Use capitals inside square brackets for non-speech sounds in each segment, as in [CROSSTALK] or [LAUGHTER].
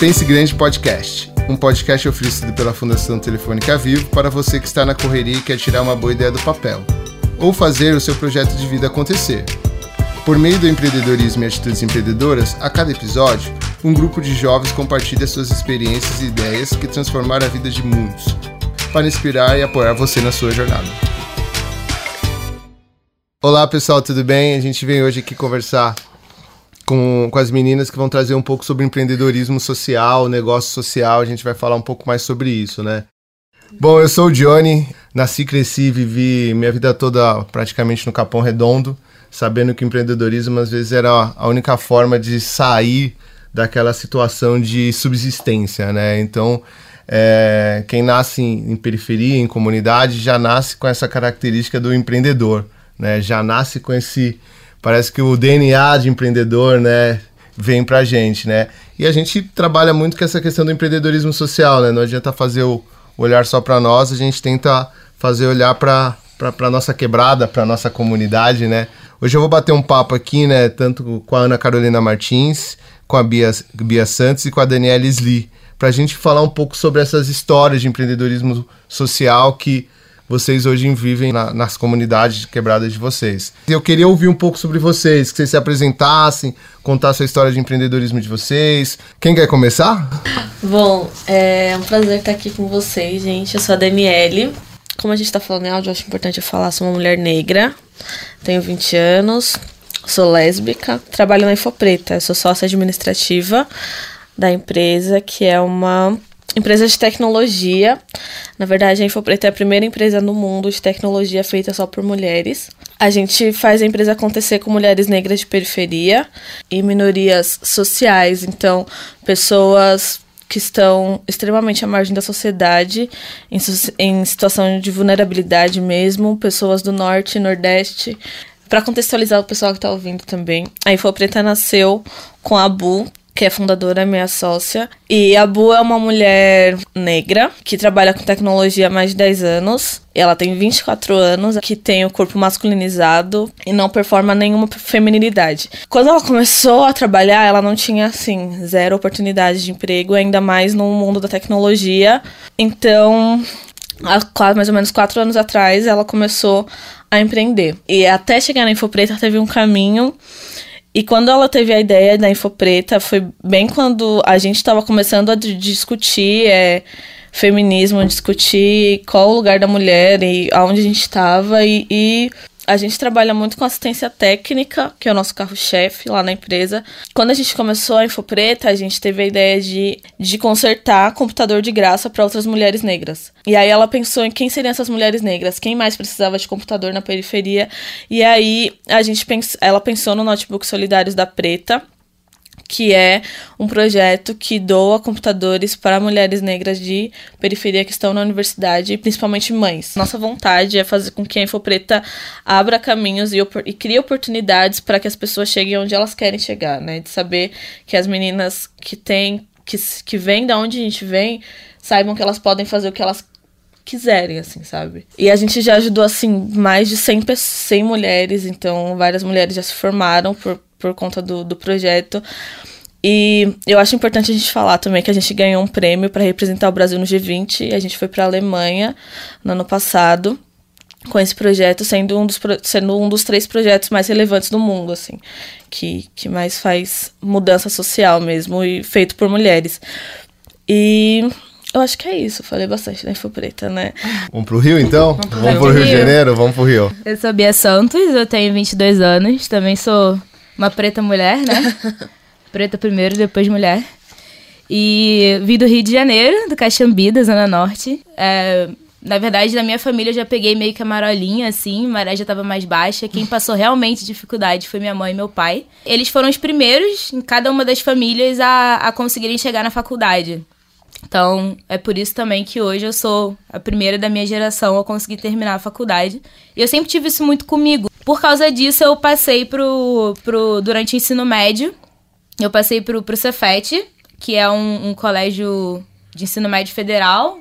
Pense Grande Podcast, um podcast oferecido pela Fundação Telefônica Vivo para você que está na correria e quer tirar uma boa ideia do papel, ou fazer o seu projeto de vida acontecer. Por meio do empreendedorismo e atitudes empreendedoras, a cada episódio, um grupo de jovens compartilha suas experiências e ideias que transformaram a vida de muitos, para inspirar e apoiar você na sua jornada. Olá pessoal, tudo bem? A gente vem hoje aqui conversar com, com as meninas que vão trazer um pouco sobre empreendedorismo social, negócio social. A gente vai falar um pouco mais sobre isso, né? Bom, eu sou o Johnny, nasci, cresci, vivi minha vida toda praticamente no Capão Redondo, sabendo que empreendedorismo às vezes era a única forma de sair daquela situação de subsistência, né? Então, é, quem nasce em, em periferia, em comunidade, já nasce com essa característica do empreendedor, né? Já nasce com esse parece que o DNA de empreendedor, né, vem pra gente, né? E a gente trabalha muito com essa questão do empreendedorismo social, né? Não adianta fazer o olhar só para nós, a gente tenta fazer olhar para para nossa quebrada, para nossa comunidade, né? Hoje eu vou bater um papo aqui, né, tanto com a Ana Carolina Martins, com a Bia, Bia Santos e com a Daniela Sli, para a gente falar um pouco sobre essas histórias de empreendedorismo social que vocês hoje vivem na, nas comunidades quebradas de vocês. Eu queria ouvir um pouco sobre vocês, que vocês se apresentassem, contar a história de empreendedorismo de vocês. Quem quer começar? Bom, é um prazer estar aqui com vocês, gente. Eu sou a Daniele. Como a gente está falando em áudio, eu acho importante eu falar. Sou uma mulher negra, tenho 20 anos, sou lésbica, trabalho na Infopreta. sou sócia administrativa da empresa, que é uma empresa de tecnologia. Na verdade, a Infopreta é a primeira empresa no mundo de tecnologia feita só por mulheres. A gente faz a empresa acontecer com mulheres negras de periferia e minorias sociais, então pessoas que estão extremamente à margem da sociedade, em, em situação de vulnerabilidade mesmo, pessoas do norte e nordeste. Para contextualizar o pessoal que está ouvindo também, a Infopreta nasceu com a Bu, que é fundadora, minha sócia. E a Bu é uma mulher negra que trabalha com tecnologia há mais de 10 anos. Ela tem 24 anos, que tem o corpo masculinizado e não performa nenhuma feminilidade. Quando ela começou a trabalhar, ela não tinha, assim, zero oportunidade de emprego, ainda mais no mundo da tecnologia. Então, há mais ou menos quatro anos atrás, ela começou a empreender. E até chegar na Infopreta teve um caminho e quando ela teve a ideia da Infopreta, foi bem quando a gente estava começando a discutir é, feminismo, discutir qual o lugar da mulher e aonde a gente estava. E, e a gente trabalha muito com assistência técnica, que é o nosso carro-chefe lá na empresa. Quando a gente começou a Infopreta, a gente teve a ideia de, de consertar computador de graça para outras mulheres negras. E aí ela pensou em quem seriam essas mulheres negras, quem mais precisava de computador na periferia. E aí a gente pens ela pensou no Notebook Solidários da Preta, que é um projeto que doa computadores para mulheres negras de periferia que estão na universidade, principalmente mães. Nossa vontade é fazer com que a Infopreta abra caminhos e, e crie oportunidades para que as pessoas cheguem onde elas querem chegar, né? De saber que as meninas que têm, que, que vêm da onde a gente vem, saibam que elas podem fazer o que elas quiserem, assim, sabe? E a gente já ajudou, assim, mais de 100, 100 mulheres, então várias mulheres já se formaram por por conta do, do projeto. E eu acho importante a gente falar também que a gente ganhou um prêmio para representar o Brasil no G20. A gente foi para a Alemanha no ano passado com esse projeto, sendo um, dos, sendo um dos três projetos mais relevantes do mundo, assim, que, que mais faz mudança social mesmo e feito por mulheres. E eu acho que é isso, falei bastante da Info Preta, né? Vamos pro Rio então? Vamos pro, vamos pro Rio de Janeiro? Vamos pro Rio. Eu sou Bia Santos, eu tenho 22 anos, também sou uma preta mulher, né? [LAUGHS] preta primeiro, depois mulher. E vim do Rio de Janeiro, do Caxambi, da Zona Norte. É, na verdade, na minha família eu já peguei meio que a marolinha, assim, a maré já tava mais baixa. Quem passou realmente dificuldade foi minha mãe e meu pai. Eles foram os primeiros em cada uma das famílias a, a conseguirem chegar na faculdade. Então, é por isso também que hoje eu sou a primeira da minha geração a conseguir terminar a faculdade. E eu sempre tive isso muito comigo. Por causa disso, eu passei pro, pro durante o ensino médio, eu passei pro, pro Cefet, que é um, um colégio de ensino médio federal.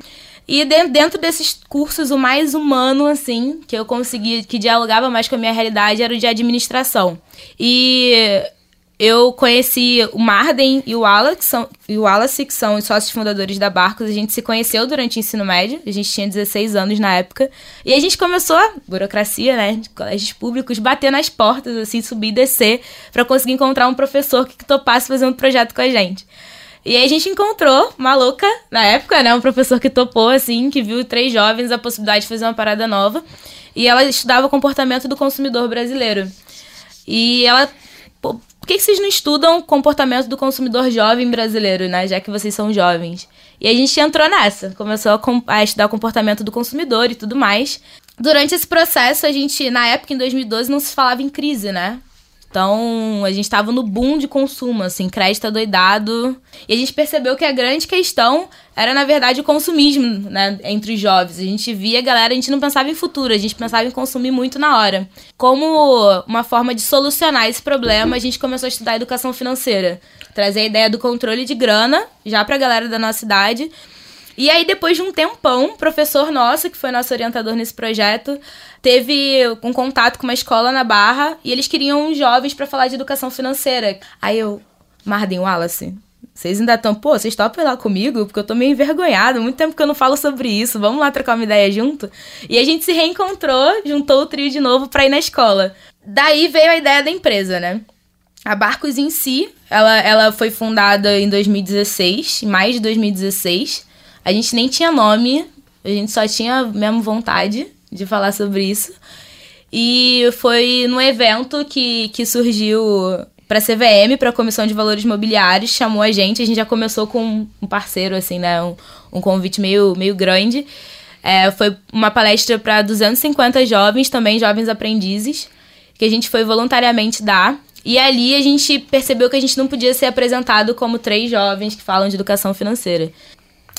E dentro desses cursos, o mais humano, assim, que eu consegui, que dialogava mais com a minha realidade, era o de administração. E eu conheci o Marden e o Wallace, e o Wallace, que são os sócios fundadores da Barcos. A gente se conheceu durante o ensino médio, a gente tinha 16 anos na época. E a gente começou burocracia, né, colégios públicos, bater nas portas, assim, subir e descer, para conseguir encontrar um professor que topasse fazer um projeto com a gente. E aí a gente encontrou uma louca, na época, né, um professor que topou, assim, que viu três jovens a possibilidade de fazer uma parada nova. E ela estudava o comportamento do consumidor brasileiro. E ela que, que vocês não estudam o comportamento do consumidor jovem brasileiro, né? Já que vocês são jovens. E a gente entrou nessa, começou a, a estudar o comportamento do consumidor e tudo mais. Durante esse processo, a gente, na época, em 2012, não se falava em crise, né? Então, a gente estava no boom de consumo, assim, crédito adoidado. E a gente percebeu que a grande questão era, na verdade, o consumismo, né, entre os jovens. A gente via a galera, a gente não pensava em futuro, a gente pensava em consumir muito na hora. Como uma forma de solucionar esse problema, a gente começou a estudar educação financeira. Trazer a ideia do controle de grana, já para a galera da nossa idade. E aí, depois de um tempão, um professor nosso, que foi nosso orientador nesse projeto, teve um contato com uma escola na Barra e eles queriam jovens para falar de educação financeira. Aí eu, Marden Wallace, vocês ainda estão, pô, vocês topam lá comigo? Porque eu tô meio envergonhada, muito tempo que eu não falo sobre isso, vamos lá trocar uma ideia junto? E a gente se reencontrou, juntou o trio de novo pra ir na escola. Daí veio a ideia da empresa, né? A Barcos em si, ela, ela foi fundada em 2016, em mais de 2016. A gente nem tinha nome, a gente só tinha mesmo vontade de falar sobre isso. E foi num evento que, que surgiu para a CVM, para a Comissão de Valores Mobiliários, chamou a gente. A gente já começou com um parceiro, assim, né? Um, um convite meio, meio grande. É, foi uma palestra para 250 jovens, também jovens aprendizes, que a gente foi voluntariamente dar. E ali a gente percebeu que a gente não podia ser apresentado como três jovens que falam de educação financeira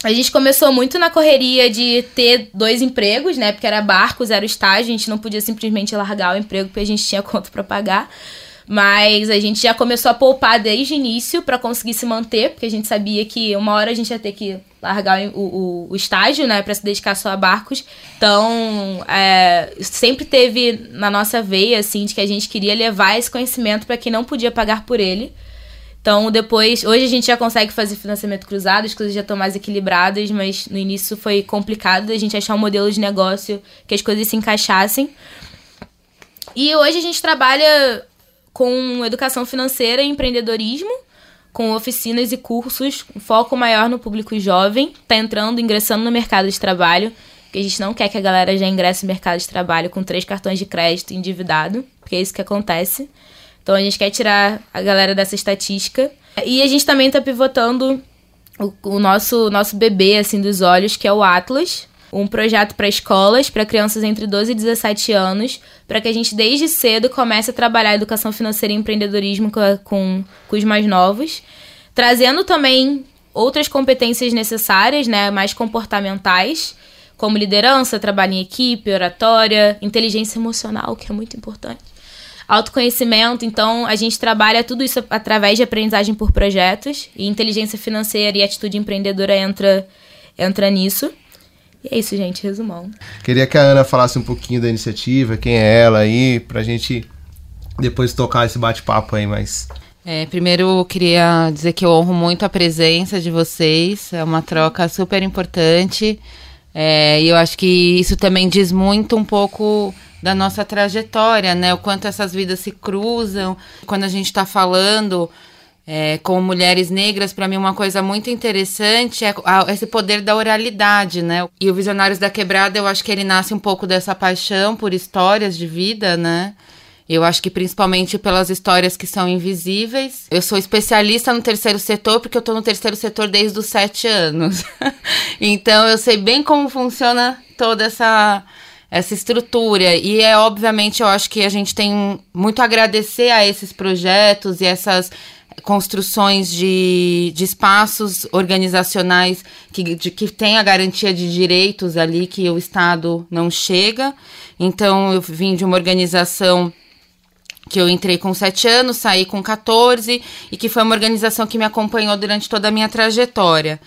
a gente começou muito na correria de ter dois empregos, né? Porque era barcos, era o estágio, a gente não podia simplesmente largar o emprego porque a gente tinha [LAUGHS] conta para pagar. Mas a gente já começou a poupar desde o início para conseguir se manter, porque a gente sabia que uma hora a gente ia ter que largar o, o, o estágio, né, para se dedicar só a barcos. Então, é, sempre teve na nossa veia, assim, de que a gente queria levar esse conhecimento para quem não podia pagar por ele. Então, depois, hoje a gente já consegue fazer financiamento cruzado, as coisas já estão mais equilibradas, mas no início foi complicado a gente achar um modelo de negócio que as coisas se encaixassem. E hoje a gente trabalha com educação financeira e empreendedorismo, com oficinas e cursos, um foco maior no público jovem, tá entrando, ingressando no mercado de trabalho, porque a gente não quer que a galera já ingresse no mercado de trabalho com três cartões de crédito endividado, porque é isso que acontece. Então a gente quer tirar a galera dessa estatística. E a gente também está pivotando o, o, nosso, nosso bebê assim dos olhos, que é o Atlas. Um projeto para escolas, para crianças entre 12 e 17 anos, para que a gente desde cedo comece a trabalhar educação financeira e empreendedorismo com, com, com os mais novos. Trazendo também outras competências necessárias, né, mais comportamentais, como liderança, trabalho em equipe, oratória, inteligência emocional, que é muito importante autoconhecimento. Então, a gente trabalha tudo isso através de aprendizagem por projetos. E inteligência financeira e atitude empreendedora entra, entra nisso. E é isso, gente, resumão. Queria que a Ana falasse um pouquinho da iniciativa, quem é ela aí, pra gente depois tocar esse bate-papo aí, mas. É, primeiro, queria dizer que eu honro muito a presença de vocês, é uma troca super importante. É, e eu acho que isso também diz muito um pouco da nossa trajetória, né? O quanto essas vidas se cruzam. Quando a gente está falando é, com mulheres negras, para mim uma coisa muito interessante é esse poder da oralidade, né? E o Visionários da Quebrada, eu acho que ele nasce um pouco dessa paixão por histórias de vida, né? Eu acho que principalmente pelas histórias que são invisíveis. Eu sou especialista no terceiro setor porque eu estou no terceiro setor desde os sete anos. [LAUGHS] então eu sei bem como funciona toda essa essa estrutura. E é obviamente, eu acho que a gente tem muito a agradecer a esses projetos e essas construções de, de espaços organizacionais que, de, que tem a garantia de direitos ali que o Estado não chega. Então, eu vim de uma organização que eu entrei com 7 anos, saí com 14 e que foi uma organização que me acompanhou durante toda a minha trajetória.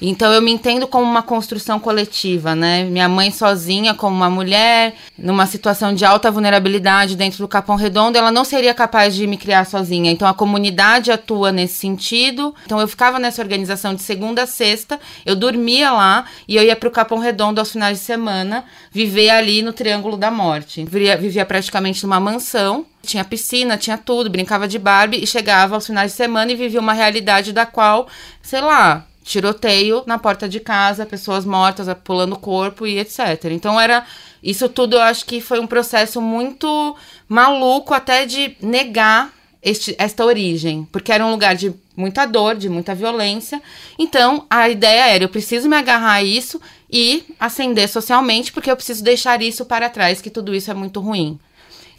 Então eu me entendo como uma construção coletiva, né? Minha mãe sozinha, como uma mulher, numa situação de alta vulnerabilidade dentro do Capão Redondo, ela não seria capaz de me criar sozinha. Então a comunidade atua nesse sentido. Então eu ficava nessa organização de segunda a sexta, eu dormia lá e eu ia para o Capão Redondo aos finais de semana, viver ali no Triângulo da Morte. Vivia, vivia praticamente numa mansão. Tinha piscina, tinha tudo, brincava de Barbie e chegava aos finais de semana e vivia uma realidade da qual, sei lá, tiroteio na porta de casa, pessoas mortas pulando o corpo e etc. Então era isso tudo, eu acho que foi um processo muito maluco até de negar este, esta origem, porque era um lugar de muita dor, de muita violência. Então a ideia era eu preciso me agarrar a isso e ascender socialmente, porque eu preciso deixar isso para trás, que tudo isso é muito ruim.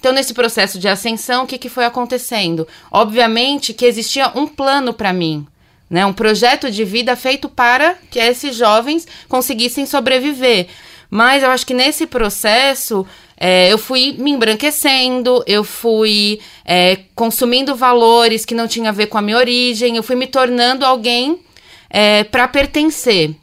Então, nesse processo de ascensão, o que, que foi acontecendo? Obviamente que existia um plano para mim, né? Um projeto de vida feito para que esses jovens conseguissem sobreviver. Mas eu acho que nesse processo é, eu fui me embranquecendo, eu fui é, consumindo valores que não tinham a ver com a minha origem, eu fui me tornando alguém é, para pertencer.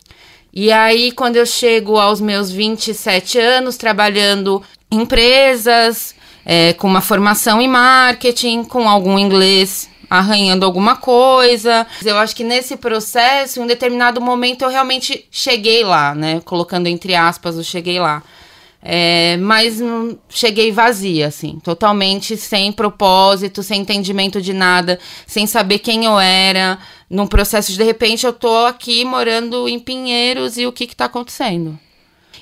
E aí, quando eu chego aos meus 27 anos, trabalhando em empresas, é, com uma formação em marketing, com algum inglês arranhando alguma coisa. Eu acho que nesse processo, em um determinado momento, eu realmente cheguei lá, né? Colocando entre aspas o cheguei lá. É, mas cheguei vazia, assim, totalmente sem propósito, sem entendimento de nada, sem saber quem eu era. Num processo de, de repente, eu tô aqui morando em Pinheiros e o que que tá acontecendo?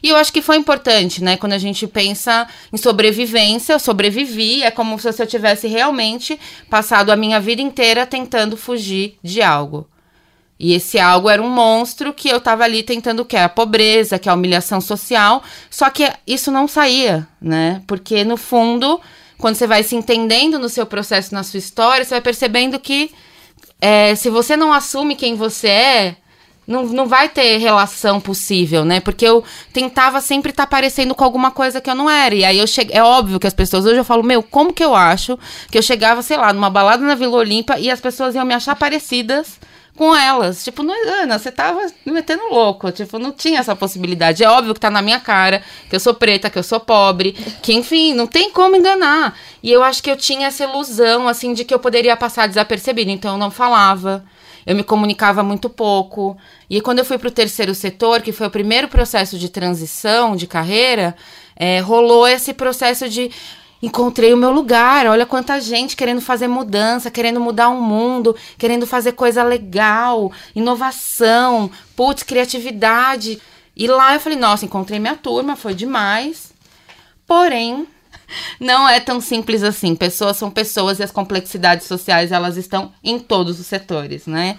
E eu acho que foi importante, né? Quando a gente pensa em sobrevivência, eu sobrevivi, é como se eu tivesse realmente passado a minha vida inteira tentando fugir de algo. E esse algo era um monstro que eu tava ali tentando que é a pobreza, que é a humilhação social, só que isso não saía, né? Porque no fundo, quando você vai se entendendo no seu processo, na sua história, você vai percebendo que é, se você não assume quem você é, não, não vai ter relação possível, né? Porque eu tentava sempre estar tá parecendo com alguma coisa que eu não era. E aí eu cheguei. É óbvio que as pessoas hoje eu falo, meu, como que eu acho que eu chegava, sei lá, numa balada na Vila Olímpia e as pessoas iam me achar parecidas com elas. Tipo, não, Ana, você tava me metendo louco. Tipo, não tinha essa possibilidade. É óbvio que tá na minha cara, que eu sou preta, que eu sou pobre, que enfim, não tem como enganar. E eu acho que eu tinha essa ilusão, assim, de que eu poderia passar desapercebido. Então eu não falava eu me comunicava muito pouco. E quando eu fui para o terceiro setor, que foi o primeiro processo de transição de carreira, é, rolou esse processo de encontrei o meu lugar. Olha quanta gente querendo fazer mudança, querendo mudar o mundo, querendo fazer coisa legal, inovação, putz, criatividade. E lá eu falei, nossa, encontrei minha turma, foi demais. Porém, não é tão simples assim. Pessoas são pessoas e as complexidades sociais elas estão em todos os setores, né?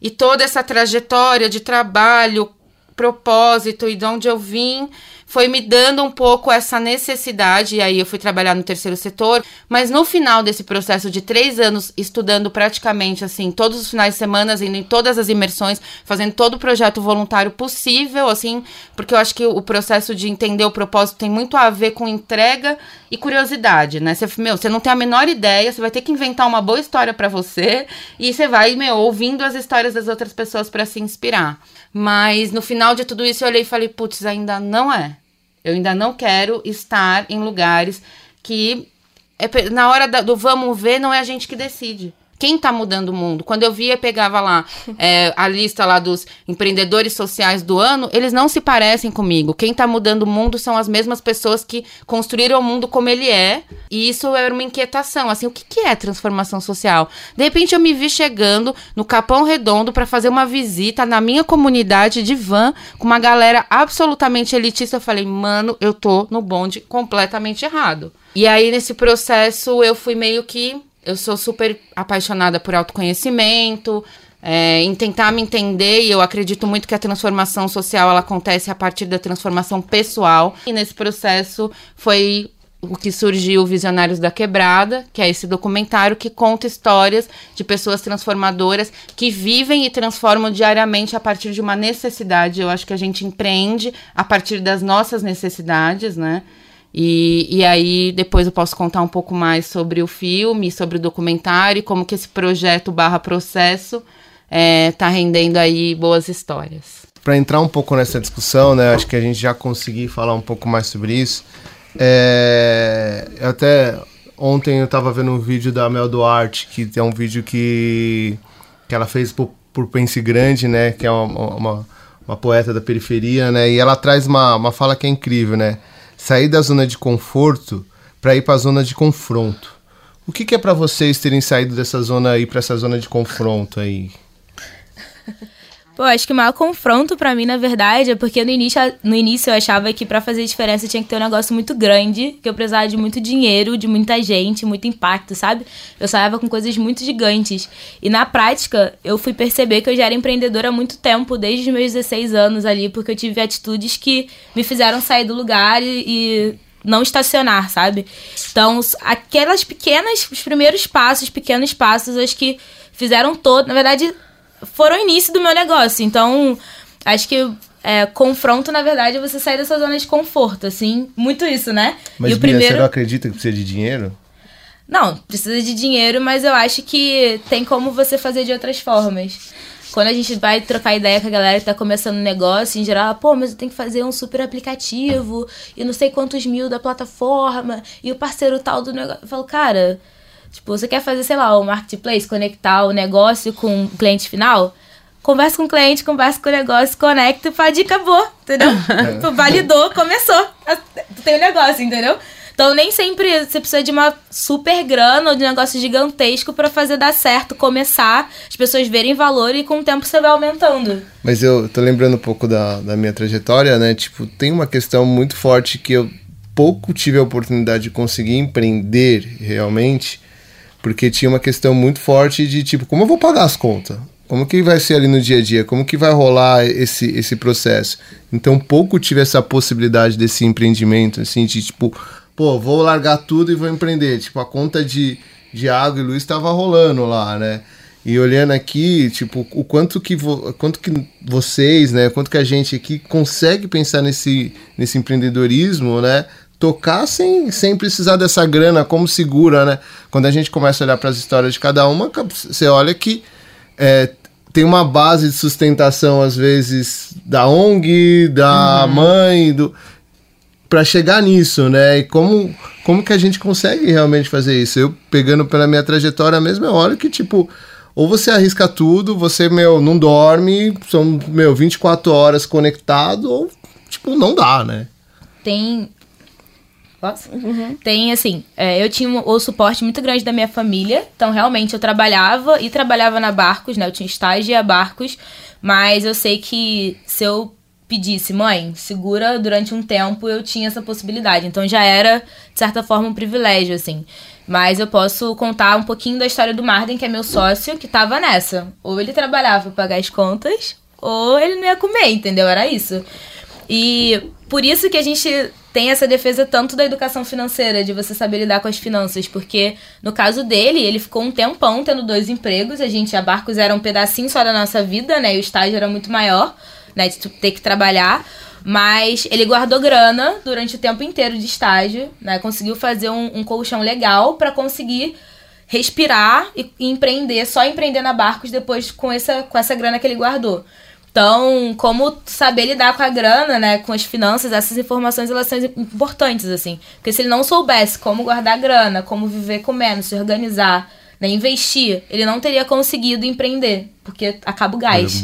E toda essa trajetória de trabalho, propósito e de onde eu vim foi me dando um pouco essa necessidade, e aí eu fui trabalhar no terceiro setor, mas no final desse processo de três anos, estudando praticamente assim, todos os finais de semana, indo em todas as imersões, fazendo todo o projeto voluntário possível, assim, porque eu acho que o processo de entender o propósito tem muito a ver com entrega e curiosidade, né? Você, meu, você não tem a menor ideia, você vai ter que inventar uma boa história para você, e você vai, meu, ouvindo as histórias das outras pessoas para se inspirar. Mas no final de tudo isso eu olhei e falei, putz, ainda não é. Eu ainda não quero estar em lugares que é, na hora da, do vamos ver não é a gente que decide quem está mudando o mundo? Quando eu via, pegava lá [LAUGHS] é, a lista lá dos empreendedores sociais do ano, eles não se parecem comigo. Quem está mudando o mundo são as mesmas pessoas que construíram o mundo como ele é. E isso era uma inquietação. Assim, o que, que é transformação social? De repente eu me vi chegando no Capão Redondo para fazer uma visita na minha comunidade de van com uma galera absolutamente elitista. Eu falei, mano, eu tô no bonde completamente errado. E aí, nesse processo, eu fui meio que eu sou super apaixonada por autoconhecimento, é, em tentar me entender, e eu acredito muito que a transformação social ela acontece a partir da transformação pessoal. E nesse processo foi o que surgiu Visionários da Quebrada, que é esse documentário que conta histórias de pessoas transformadoras que vivem e transformam diariamente a partir de uma necessidade. Eu acho que a gente empreende a partir das nossas necessidades, né? E, e aí depois eu posso contar um pouco mais sobre o filme, sobre o documentário, como que esse projeto barra processo é, tá rendendo aí boas histórias. Para entrar um pouco nessa discussão, né, acho que a gente já conseguiu falar um pouco mais sobre isso. É, até ontem eu estava vendo um vídeo da Mel Duarte, que é um vídeo que, que ela fez por, por Pense Grande, né, que é uma, uma, uma poeta da periferia, né, e ela traz uma, uma fala que é incrível, né, sair da zona de conforto para ir para a zona de confronto. O que, que é para vocês terem saído dessa zona aí para essa zona de confronto aí? [LAUGHS] Pô, acho que o maior confronto para mim, na verdade, é porque no início, no início eu achava que para fazer diferença tinha que ter um negócio muito grande, que eu precisava de muito dinheiro, de muita gente, muito impacto, sabe? Eu saía com coisas muito gigantes. E na prática, eu fui perceber que eu já era empreendedora há muito tempo, desde os meus 16 anos ali, porque eu tive atitudes que me fizeram sair do lugar e, e não estacionar, sabe? Então, aquelas pequenas, os primeiros passos, pequenos passos, acho que fizeram todo, na verdade, foram o início do meu negócio. Então, acho que é, confronto, na verdade, é você sair dessa zona de conforto, assim, muito isso, né? Mas, e o Bia, primeiro... você não acredita que precisa de dinheiro? Não, precisa de dinheiro, mas eu acho que tem como você fazer de outras formas. Quando a gente vai trocar ideia com a galera que tá começando um negócio, em geral, pô, mas eu tenho que fazer um super aplicativo e não sei quantos mil da plataforma e o parceiro tal do negócio. Eu falo, cara, Tipo, você quer fazer, sei lá, o marketplace, conectar o negócio com o cliente final? Conversa com o cliente, conversa com o negócio, conecta, e acabou, entendeu? [LAUGHS] É. Validou, começou. Tu tem o um negócio, entendeu? Então nem sempre você precisa de uma super grana ou de um negócio gigantesco para fazer dar certo, começar, as pessoas verem valor e com o tempo você vai aumentando. Mas eu tô lembrando um pouco da, da minha trajetória, né? Tipo, tem uma questão muito forte que eu pouco tive a oportunidade de conseguir empreender realmente porque tinha uma questão muito forte de tipo, como eu vou pagar as contas? Como que vai ser ali no dia a dia? Como que vai rolar esse, esse processo? Então, pouco tive essa possibilidade desse empreendimento, assim, de tipo, pô, vou largar tudo e vou empreender. Tipo, a conta de, de água e luz estava rolando lá, né? E olhando aqui, tipo, o quanto que, vo, quanto que vocês, né, quanto que a gente aqui consegue pensar nesse, nesse empreendedorismo, né, tocar sem, sem precisar dessa grana como segura, né? Quando a gente começa a olhar para as histórias de cada uma, você olha que é, tem uma base de sustentação, às vezes, da ONG, da uhum. mãe, do para chegar nisso, né? E como, como que a gente consegue realmente fazer isso? Eu, pegando pela minha trajetória mesmo, eu olho que, tipo, ou você arrisca tudo, você, meu, não dorme, são, meu, 24 horas conectado, ou, tipo, não dá, né? Tem Posso? Uhum. Tem, assim, é, eu tinha o suporte muito grande da minha família. Então, realmente, eu trabalhava e trabalhava na Barcos, né? Eu tinha estágio a Barcos. Mas eu sei que se eu pedisse, mãe, segura durante um tempo, eu tinha essa possibilidade. Então, já era, de certa forma, um privilégio, assim. Mas eu posso contar um pouquinho da história do Marden, que é meu sócio, que tava nessa. Ou ele trabalhava pra pagar as contas, ou ele não ia comer, entendeu? Era isso. E por isso que a gente tem essa defesa tanto da educação financeira, de você saber lidar com as finanças, porque no caso dele, ele ficou um tempão tendo dois empregos, a gente, a Barcos era um pedacinho só da nossa vida, né, e o estágio era muito maior, né, de ter que trabalhar, mas ele guardou grana durante o tempo inteiro de estágio, né, conseguiu fazer um, um colchão legal para conseguir respirar e, e empreender, só empreender na Barcos depois com essa, com essa grana que ele guardou. Então, como saber lidar com a grana, né, com as finanças, essas informações elas são importantes assim, porque se ele não soubesse como guardar grana, como viver com menos, se organizar, né, investir, ele não teria conseguido empreender, porque acaba o gás.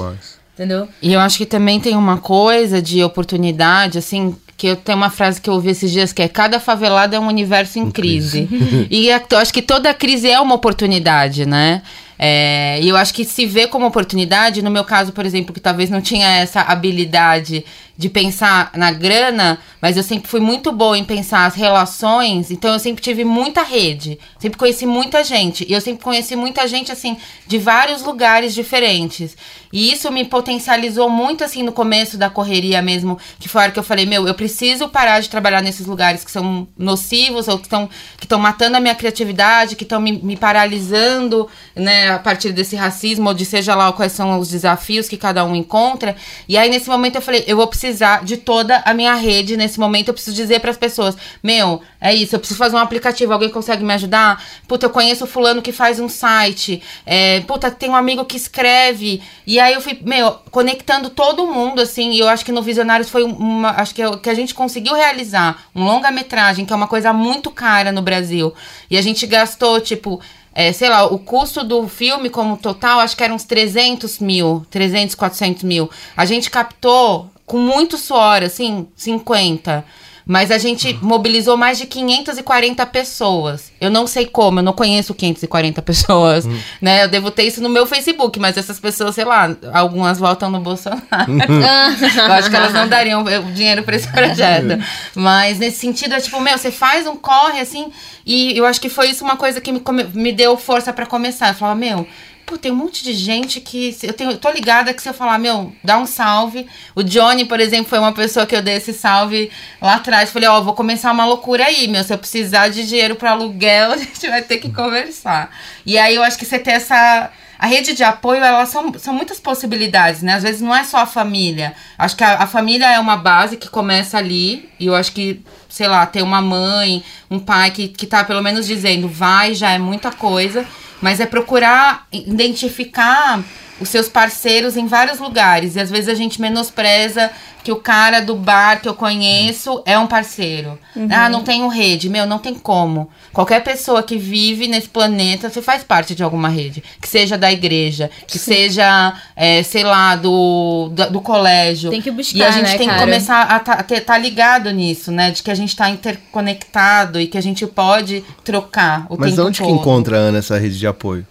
Entendeu? E eu acho que também tem uma coisa de oportunidade, assim, que eu tenho uma frase que eu ouvi esses dias que é cada favelado é um universo em crise. [LAUGHS] e eu acho que toda crise é uma oportunidade, né? É, e eu acho que se vê como oportunidade, no meu caso, por exemplo, que talvez não tinha essa habilidade de pensar na grana, mas eu sempre fui muito boa em pensar as relações, então eu sempre tive muita rede, sempre conheci muita gente, e eu sempre conheci muita gente, assim, de vários lugares diferentes. E isso me potencializou muito, assim, no começo da correria mesmo, que foi a hora que eu falei, meu, eu preciso parar de trabalhar nesses lugares que são nocivos, ou que estão que estão matando a minha criatividade, que estão me, me paralisando, né, a partir desse racismo, ou de seja lá quais são os desafios que cada um encontra. E aí, nesse momento, eu falei, eu vou precisar precisar de toda a minha rede nesse momento. Eu preciso dizer para as pessoas: meu, é isso, eu preciso fazer um aplicativo. Alguém consegue me ajudar? Puta, eu conheço fulano que faz um site. É, puta, tem um amigo que escreve. E aí eu fui, meu, conectando todo mundo, assim. E eu acho que no Visionários foi uma. Acho que, eu, que a gente conseguiu realizar um longa-metragem, que é uma coisa muito cara no Brasil. E a gente gastou, tipo é, sei lá, o custo do filme como total, acho que era uns 300 mil, 300, 400 mil. A gente captou com muito suor, assim, 50. Mas a gente mobilizou mais de 540 pessoas. Eu não sei como, eu não conheço 540 [LAUGHS] pessoas, hum. né? Eu devo ter isso no meu Facebook, mas essas pessoas, sei lá, algumas votam no Bolsonaro. [LAUGHS] eu acho que elas não dariam o dinheiro para esse projeto. mas nesse sentido, é tipo, meu, você faz um corre assim, e eu acho que foi isso uma coisa que me, me deu força para começar. Eu falava, meu, Pô, tem um monte de gente que. Eu, tenho, eu tô ligada que se eu falar, meu, dá um salve. O Johnny, por exemplo, foi uma pessoa que eu dei esse salve lá atrás. Falei, ó, oh, vou começar uma loucura aí, meu. Se eu precisar de dinheiro para aluguel, [LAUGHS] a gente vai ter que conversar. E aí eu acho que você tem essa. A rede de apoio, elas são, são muitas possibilidades, né? Às vezes não é só a família. Acho que a, a família é uma base que começa ali. E eu acho que, sei lá, ter uma mãe, um pai que, que tá pelo menos dizendo vai, já é muita coisa mas é procurar identificar os seus parceiros em vários lugares. E às vezes a gente menospreza que o cara do bar que eu conheço é um parceiro. Uhum. Ah, não tenho rede. Meu, não tem como. Qualquer pessoa que vive nesse planeta, você faz parte de alguma rede. Que seja da igreja, que Sim. seja, é, sei lá, do, do, do, colégio. Tem que buscar, E a gente né, tem cara? que começar a estar tá, tá ligado nisso, né? De que a gente está interconectado e que a gente pode trocar o Mas tempo onde todo. que encontra, Ana, essa rede de apoio?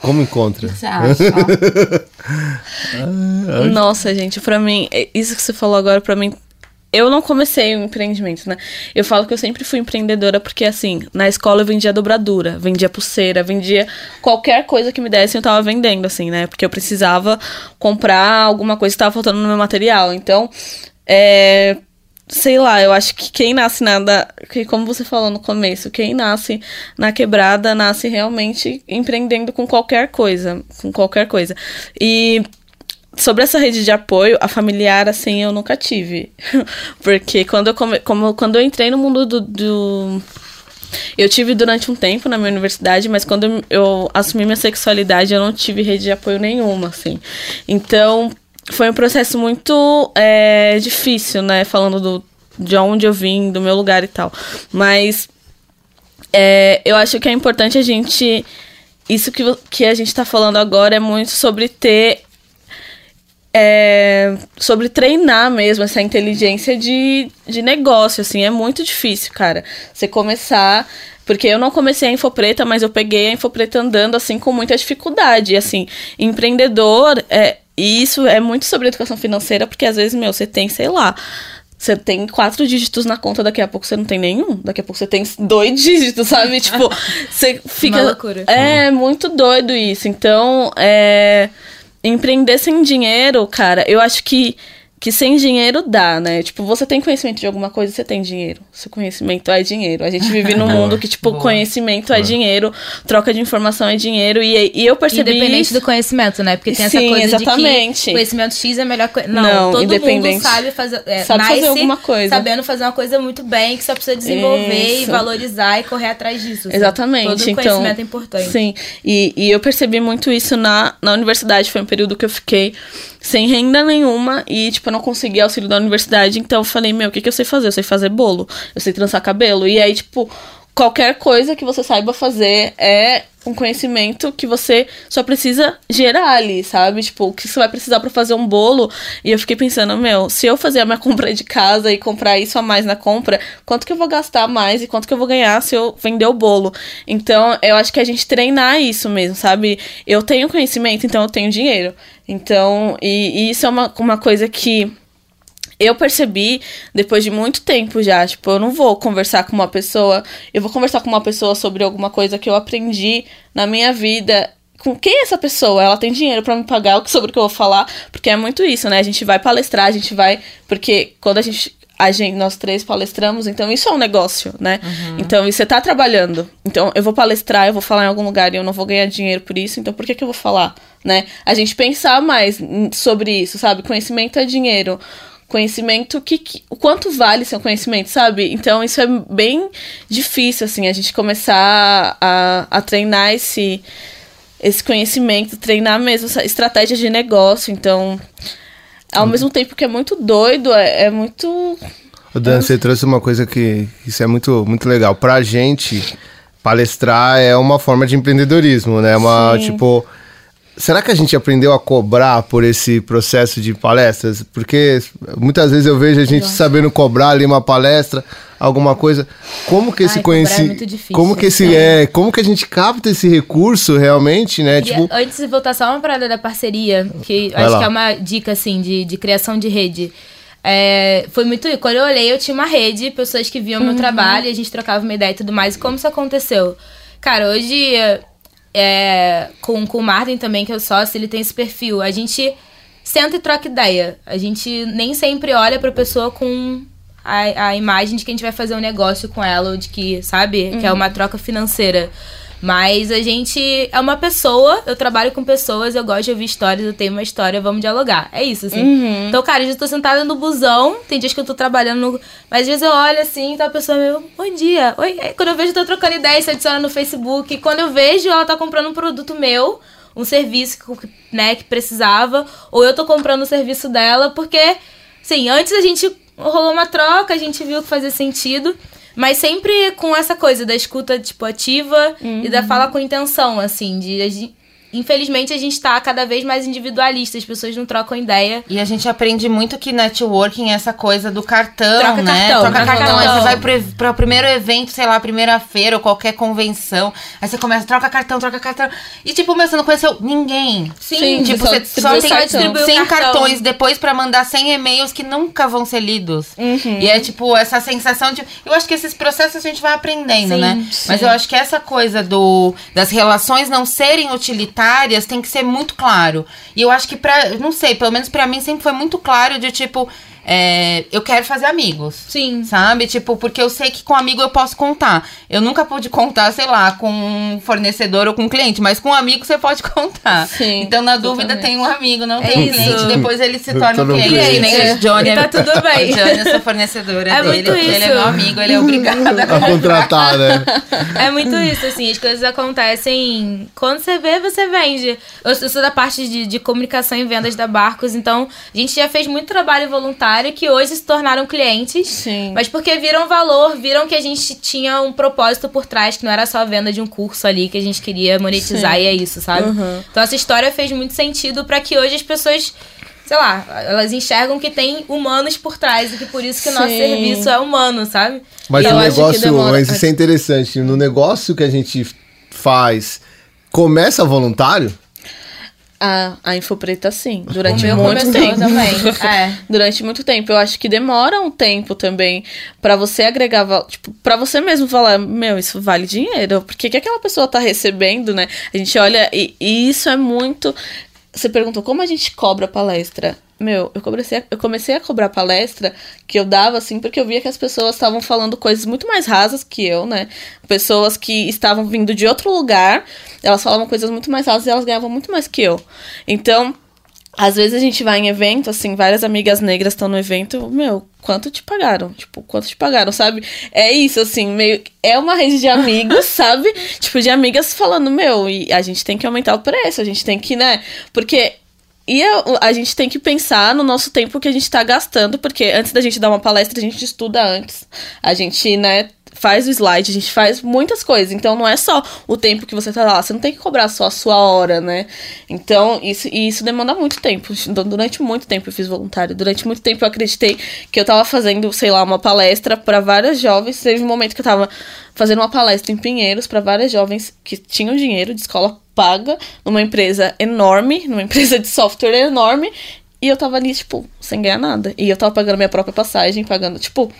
Como encontra? O que você acha? [LAUGHS] Nossa, gente, pra mim, é- isso que você falou agora, pra mim, eu não comecei o empreendimento, né? Eu falo que eu sempre fui empreendedora porque, assim, na escola eu vendia dobradura, vendia pulseira, vendia qualquer coisa que me dessem, eu tava vendendo, assim, né? Porque eu precisava comprar alguma coisa que tava faltando no meu material. Então, é, sei lá, eu acho que quem nasce nada, que como você falou no começo, quem nasce na quebrada nasce realmente empreendendo com qualquer coisa, com qualquer coisa. E sobre essa rede de apoio, a familiar, assim, eu nunca tive. [LAUGHS] Porque quando eu, come, como, quando eu entrei no mundo do, do eu tive durante um tempo na minha universidade, mas quando eu assumi minha sexualidade, eu não tive rede de apoio nenhuma, assim. Então, foi um processo muito é, difícil, né? Falando do, de onde eu vim, do meu lugar e tal. Mas é, eu acho que é importante a gente. Isso que, que a gente tá falando agora é muito sobre ter. É, sobre treinar mesmo essa inteligência de, de negócio, assim, é muito difícil, cara. Você começar porque eu não comecei a Infopreta, mas eu peguei a Infopreta andando, assim, com muita dificuldade. E, assim, empreendedor, é, e isso é muito sobre educação financeira, porque às vezes, meu, você tem, sei lá, você tem quatro dígitos na conta, daqui a pouco você não tem nenhum. Daqui a pouco você tem dois [LAUGHS] dígitos, sabe? tipo, você fica. Uma loucura. É muito doido isso. Então, é. Empreender sem dinheiro, cara, eu acho que que sem dinheiro dá, né? Tipo, você tem conhecimento de alguma coisa, você tem dinheiro. Seu conhecimento é dinheiro. A gente vive num [LAUGHS] mundo que, tipo, Boa. conhecimento é dinheiro, troca de informação é dinheiro. E, e eu percebi Independente isso. do conhecimento, né? Porque tem Sim, essa coisa exatamente. de que conhecimento X é melhor coisa. Não, Não, todo independente. mundo sabe fazer, é, Sabe fazer alguma coisa. sabendo fazer uma coisa muito bem, que só precisa desenvolver Isso. e valorizar e correr atrás disso. sabe? Exatamente. Todo então, conhecimento é importante. Sim. E, e eu percebi muito isso na, na universidade. Foi um período que eu fiquei sem renda nenhuma e, tipo, eu não conseguia auxílio da universidade. Então eu falei, meu, o que, que eu sei fazer? Eu sei fazer bolo, eu sei trançar cabelo. E aí, tipo, qualquer coisa que você saiba fazer é um conhecimento que você só precisa gerar ali, sabe? Tipo, o que você vai precisar pra fazer um bolo. E eu fiquei pensando, meu, se eu fazer a minha [LAUGHS] compra de casa e comprar isso a mais na compra, quanto que eu vou gastar mais e quanto que eu vou ganhar se eu vender o bolo? Então, eu acho que a gente treinar isso mesmo, sabe? Eu tenho conhecimento, então eu tenho dinheiro. Então, e, e isso é uma, uma coisa que eu percebi depois de muito tempo já, tipo, eu não vou conversar com uma pessoa, eu vou conversar com uma pessoa sobre alguma coisa que eu aprendi na minha vida. Com quem é essa pessoa? Ela tem dinheiro para me pagar sobre o que eu vou falar? Porque é muito isso, né? A gente vai palestrar, a gente vai. Porque quando a gente a gente, nós três palestramos, então isso é um negócio, né? Então, e você tá trabalhando. Então, eu vou palestrar, eu vou falar em algum lugar e eu não vou ganhar dinheiro por isso, então por que, que eu vou falar, né? A gente pensar mais sobre isso, sabe? Conhecimento é dinheiro. Conhecimento, que, que- o quanto vale seu conhecimento, sabe? Então, isso é bem difícil, assim, a gente começar a, a treinar esse, esse conhecimento, treinar mesmo essa estratégia de negócio. Então, ao mesmo tempo que é muito doido, é, é muito. O Dan, você trouxe uma coisa que isso é muito, muito legal. Pra gente, palestrar é uma forma de empreendedorismo, né? Uma, Sim. tipo. Será que a gente aprendeu a cobrar por esse processo de palestras? Porque muitas vezes eu vejo a gente sabendo cobrar ali uma palestra, alguma coisa. Como que esse Ai, é conhecimento. muito difícil. como que esse é, como que a gente capta esse recurso realmente, né? Queria, Tipo, Antes de voltar só uma parada da parceria, que Vai acho lá. que é uma dica, assim, de, de criação de rede. É, foi muito. Quando eu olhei, eu tinha uma rede, pessoas que viam meu trabalho, e a gente trocava uma ideia e tudo mais. E como isso aconteceu? Cara, hoje, é, com, com o Martin também, que é o sócio, ele tem esse perfil. A gente senta e troca ideia. A gente nem sempre olha pra pessoa com a, a imagem de que a gente vai fazer um negócio com ela, ou de que, sabe, que é uma troca financeira. Mas a gente é uma pessoa, eu trabalho com pessoas, eu gosto de ouvir histórias, eu tenho uma história, vamos dialogar. É isso, assim. Então, cara, eu já tô sentada no busão, tem dias que eu tô trabalhando no. Mas às vezes eu olho assim, tá a pessoa meu, bom dia. Oi. Aí, quando eu vejo, eu tô trocando ideia, se adiciona no Facebook. E quando eu vejo, ela tá comprando um produto meu, um serviço que, né, que precisava, ou eu tô comprando o serviço dela, porque, sim, antes a gente rolou uma troca, a gente viu que fazia sentido. Mas sempre com essa coisa da escuta, tipo, ativa e da fala com intenção, assim, de. Infelizmente, a gente tá cada vez mais individualista, as pessoas não trocam ideia. E a gente aprende muito que networking é essa coisa do cartão, Troca né? cartão, Troca troca cartão. Aí cartão. você vai pro, pro primeiro evento, sei lá, primeira feira ou qualquer convenção. Aí você começa, troca cartão, troca cartão. E tipo, meu, você não conheceu ninguém. Sim, tipo, você só tem cartão. distribuir o 100 cartão. cartões depois pra mandar 100 e-mails que nunca vão ser lidos. Uhum. E é tipo, essa sensação de. Eu acho que esses processos a gente vai aprendendo, Sim, né? Mas eu acho que essa coisa do das relações não serem utilitárias tem que ser muito claro. E eu acho que pra. Não sei, pelo menos pra mim sempre foi muito claro de tipo. É, eu quero fazer amigos. Sim. Sabe? Tipo, porque eu sei que com amigo eu posso contar. Eu nunca pude contar, sei lá, com um fornecedor ou com um cliente, mas com um amigo você pode [LAUGHS] contar. Sim, então, na dúvida, tem um amigo, não É tem um isso. cliente, depois ele se torna um cliente. cliente. Nem É. o Johnny. Tá tudo [LAUGHS] bem. O Johnny, eu sou fornecedora É dele. muito Ele é isso. meu amigo, ele é obrigado a [LAUGHS] a contratar, né? É muito isso, assim, as coisas acontecem. Quando você vê, você vende. Eu, eu sou da parte de, de comunicação e vendas da Barcos, então a gente já fez muito trabalho voluntário que hoje se tornaram clientes. Sim. Mas porque viram valor, viram que a gente tinha um propósito por trás, que não era só a venda de um curso ali que a gente queria monetizar Sim. e é isso, sabe? Uhum. Então essa história fez muito sentido pra que hoje as pessoas. Sei lá, elas enxergam que tem humanos por trás e que por isso que o nosso serviço é humano, sabe? Mas que negócio, demora- mas isso é interessante. No negócio que a gente faz, começa voluntário? A, a Infopreta, sim. Durante muito tempo. também. [LAUGHS] É. Durante muito tempo. Eu acho que demora um tempo também pra você agregar. Tipo, pra você mesmo falar, meu, isso vale dinheiro. Porque que aquela pessoa tá recebendo, né? A gente olha e, e isso é muito. Você perguntou como a gente cobra palestra. Meu, eu comecei, a, eu comecei a cobrar palestra que eu dava, assim, porque eu via que as pessoas estavam falando coisas muito mais rasas que eu, né? Pessoas que estavam vindo de outro lugar, elas falavam coisas muito mais rasas e elas ganhavam muito mais que eu. Então, às vezes a gente vai em evento, assim, várias amigas negras estão no evento, eu, meu, quanto te pagaram? Tipo, quanto te pagaram, sabe? É isso, assim, meio. É uma rede de amigos, [LAUGHS] sabe? Tipo, de amigas falando, meu, e a gente tem que aumentar o preço, a gente tem que, né? Porque. E a, a gente tem que pensar no nosso tempo que a gente tá gastando, porque antes da gente dar uma palestra, a gente estuda antes. A gente, né, faz o slide, a gente faz muitas coisas. Então não é só o tempo que você tá lá, você não tem que cobrar só a sua hora, né? Então, isso, isso demanda muito tempo. Du- Durante muito tempo eu fiz voluntário. Durante muito tempo eu acreditei que eu tava fazendo, sei lá, uma palestra para várias jovens. Teve um momento que eu tava fazendo uma palestra em Pinheiros para várias jovens que tinham dinheiro de escola paga numa empresa enorme, numa [LAUGHS] empresa de software enorme. E eu tava ali, tipo, sem ganhar nada. E eu tava pagando minha própria passagem, pagando, tipo,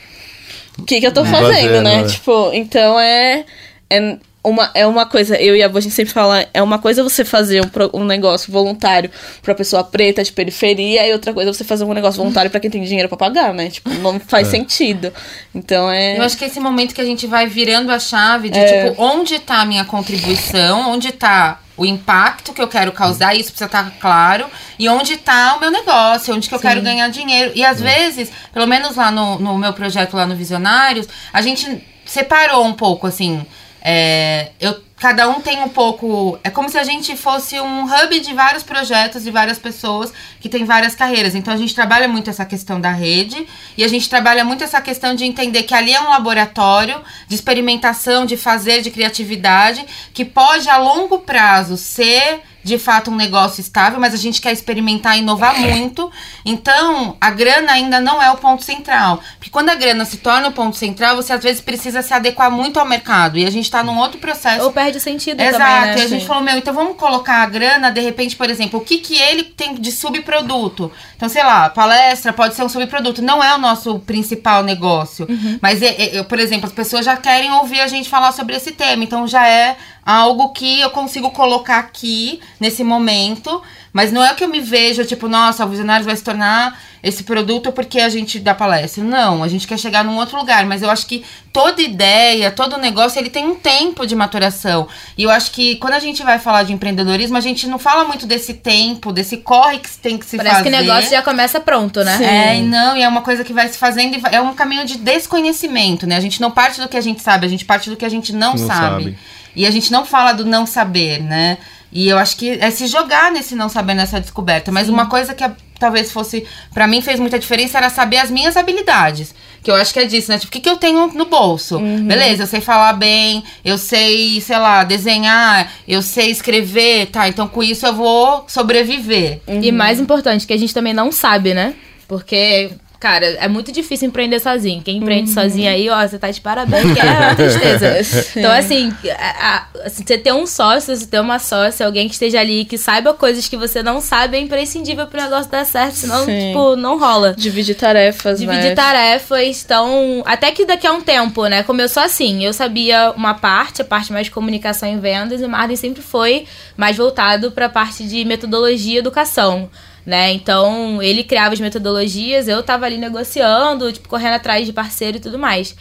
o que que eu tô fazendo, Fazendo, né? Tipo, então é, é- uma, é uma coisa, eu e a Bo, a gente sempre fala, é uma coisa você fazer um, um negócio voluntário pra pessoa preta de periferia e outra coisa é você fazer um negócio voluntário pra quem tem dinheiro pra pagar, né? Tipo, não faz sentido. Então é. Eu acho que esse momento que a gente vai virando a chave de, É. tipo, onde tá a minha contribuição, onde tá o impacto que eu quero causar, isso precisa estar claro, e onde tá o meu negócio, onde que eu quero ganhar dinheiro. E às vezes, pelo menos lá no, no meu projeto lá no Visionários, a gente separou um pouco, assim, é, eu, cada um tem um pouco. É como se a gente fosse um hub de vários projetos, de várias pessoas que tem várias carreiras. Então a gente trabalha muito essa questão da rede e a gente trabalha muito essa questão de entender que ali é um laboratório de experimentação, de fazer, de criatividade, que pode a longo prazo ser de fato um negócio estável, mas a gente quer experimentar e inovar muito. Então, a grana ainda não é o ponto central. Porque quando a grana se torna o ponto central, você às vezes precisa se adequar muito ao mercado. E a gente tá num outro processo. Ou perde o sentido Exato, também, né? e a gente falou, meu, então vamos colocar a grana, de repente, por exemplo, o que que ele tem de subproduto? Então, sei lá, palestra pode ser um subproduto, não é o nosso principal negócio. Uhum. Mas, é- é- eu, por exemplo, as pessoas já querem ouvir a gente falar sobre esse tema, então já é algo que eu consigo colocar aqui, nesse momento, mas não é que eu me vejo, tipo, nossa, o Visionários vai se tornar esse produto porque a gente dá palestra. Não, a gente quer chegar num outro lugar, mas eu acho que toda ideia, todo negócio, ele tem um tempo de maturação. E eu acho que quando a gente vai falar de empreendedorismo, a gente não fala muito desse tempo, desse corre que tem que se Parece fazer. que o negócio já começa pronto, né? Sim. É, e não, e é uma coisa que vai se fazendo e vai- é um caminho de desconhecimento, né? A gente não parte do que a gente sabe, a gente parte do que a gente não, Não sabe. sabe. E a gente não fala do não saber, né? E eu acho que é se jogar nesse não saber, nessa descoberta. Mas uma coisa que a- talvez fosse, pra mim fez muita diferença era saber as minhas habilidades. Que eu acho que é disso, né? Tipo, o que, que eu tenho no bolso? Beleza, eu sei falar bem, eu sei, sei lá, desenhar, eu sei escrever, tá? Então com isso eu vou sobreviver. E mais importante, que a gente também não sabe, né? Porque, cara, é muito difícil empreender sozinho. Quem empreende sozinho aí, ó, você tá de parabéns, que é uma tristeza. [LAUGHS] Sim. então, assim, a- a- assim, você ter um sócio, você ter uma sócia, alguém que esteja ali, que saiba coisas que você não sabe, é imprescindível pro negócio dar certo, senão, Sim. tipo, não rola. Dividir tarefas, Dividir né? tarefas, então. Até que daqui a um tempo, né? Começou assim. Eu sabia uma parte, a parte mais de comunicação e vendas, e o Marden sempre foi mais voltado para a parte de metodologia e educação. Né? Então, ele criava as metodologias, eu tava ali negociando, tipo, correndo atrás de parceiro e tudo mais.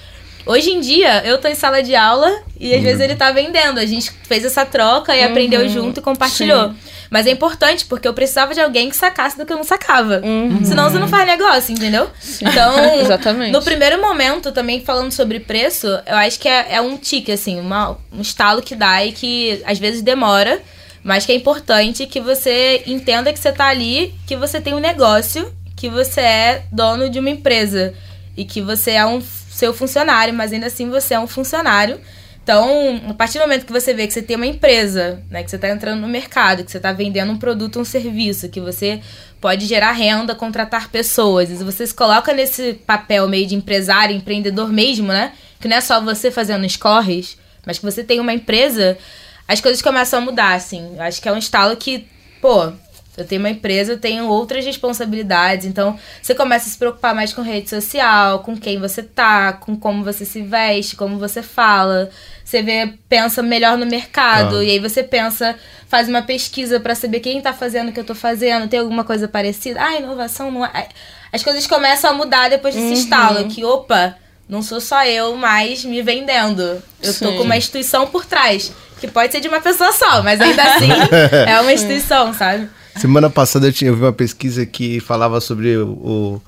Hoje em dia, eu tô em sala de aula e às vezes ele tá vendendo. A gente fez essa troca e aprendeu junto e compartilhou. Mas é importante porque eu precisava de alguém que sacasse do que eu não sacava. Senão você não faz negócio, entendeu? Então, [LAUGHS] Exatamente. no primeiro momento, também falando sobre preço, eu acho que é, é um tique, assim, uma- um estalo que dá e que às vezes demora, mas que é importante que você entenda que você tá ali, que você tem um negócio, que você é dono de uma empresa e que você é um seu funcionário, mas ainda assim você é um funcionário. Então, a partir do momento que você vê que você tem uma empresa, né, que você está entrando no mercado, que você está vendendo um produto, um serviço, que você pode gerar renda, contratar pessoas, e você se coloca nesse papel meio de empresário, empreendedor mesmo, né? Que não é só você fazendo scorres, mas que você tem uma empresa, as coisas começam a mudar, assim. Eu acho que é um estalo que, pô, eu tenho uma empresa, eu tenho outras responsabilidades. Então, você começa a se preocupar mais com rede social, com quem você tá, com como você se veste, como você fala. Você vê, pensa melhor no mercado. Ah. E aí você pensa, faz uma pesquisa pra saber quem tá fazendo o que eu tô fazendo, tem alguma coisa parecida. Ah, inovação não é. As coisas começam a mudar depois desse estalo. Que, opa, não sou só eu mais me vendendo. Eu tô Sim. com uma instituição por trás. Que pode ser de uma pessoa só, mas ainda [LAUGHS] assim [LAUGHS] é uma instituição, sabe? Semana passada eu, tinha, eu vi uma pesquisa que falava sobre o, o,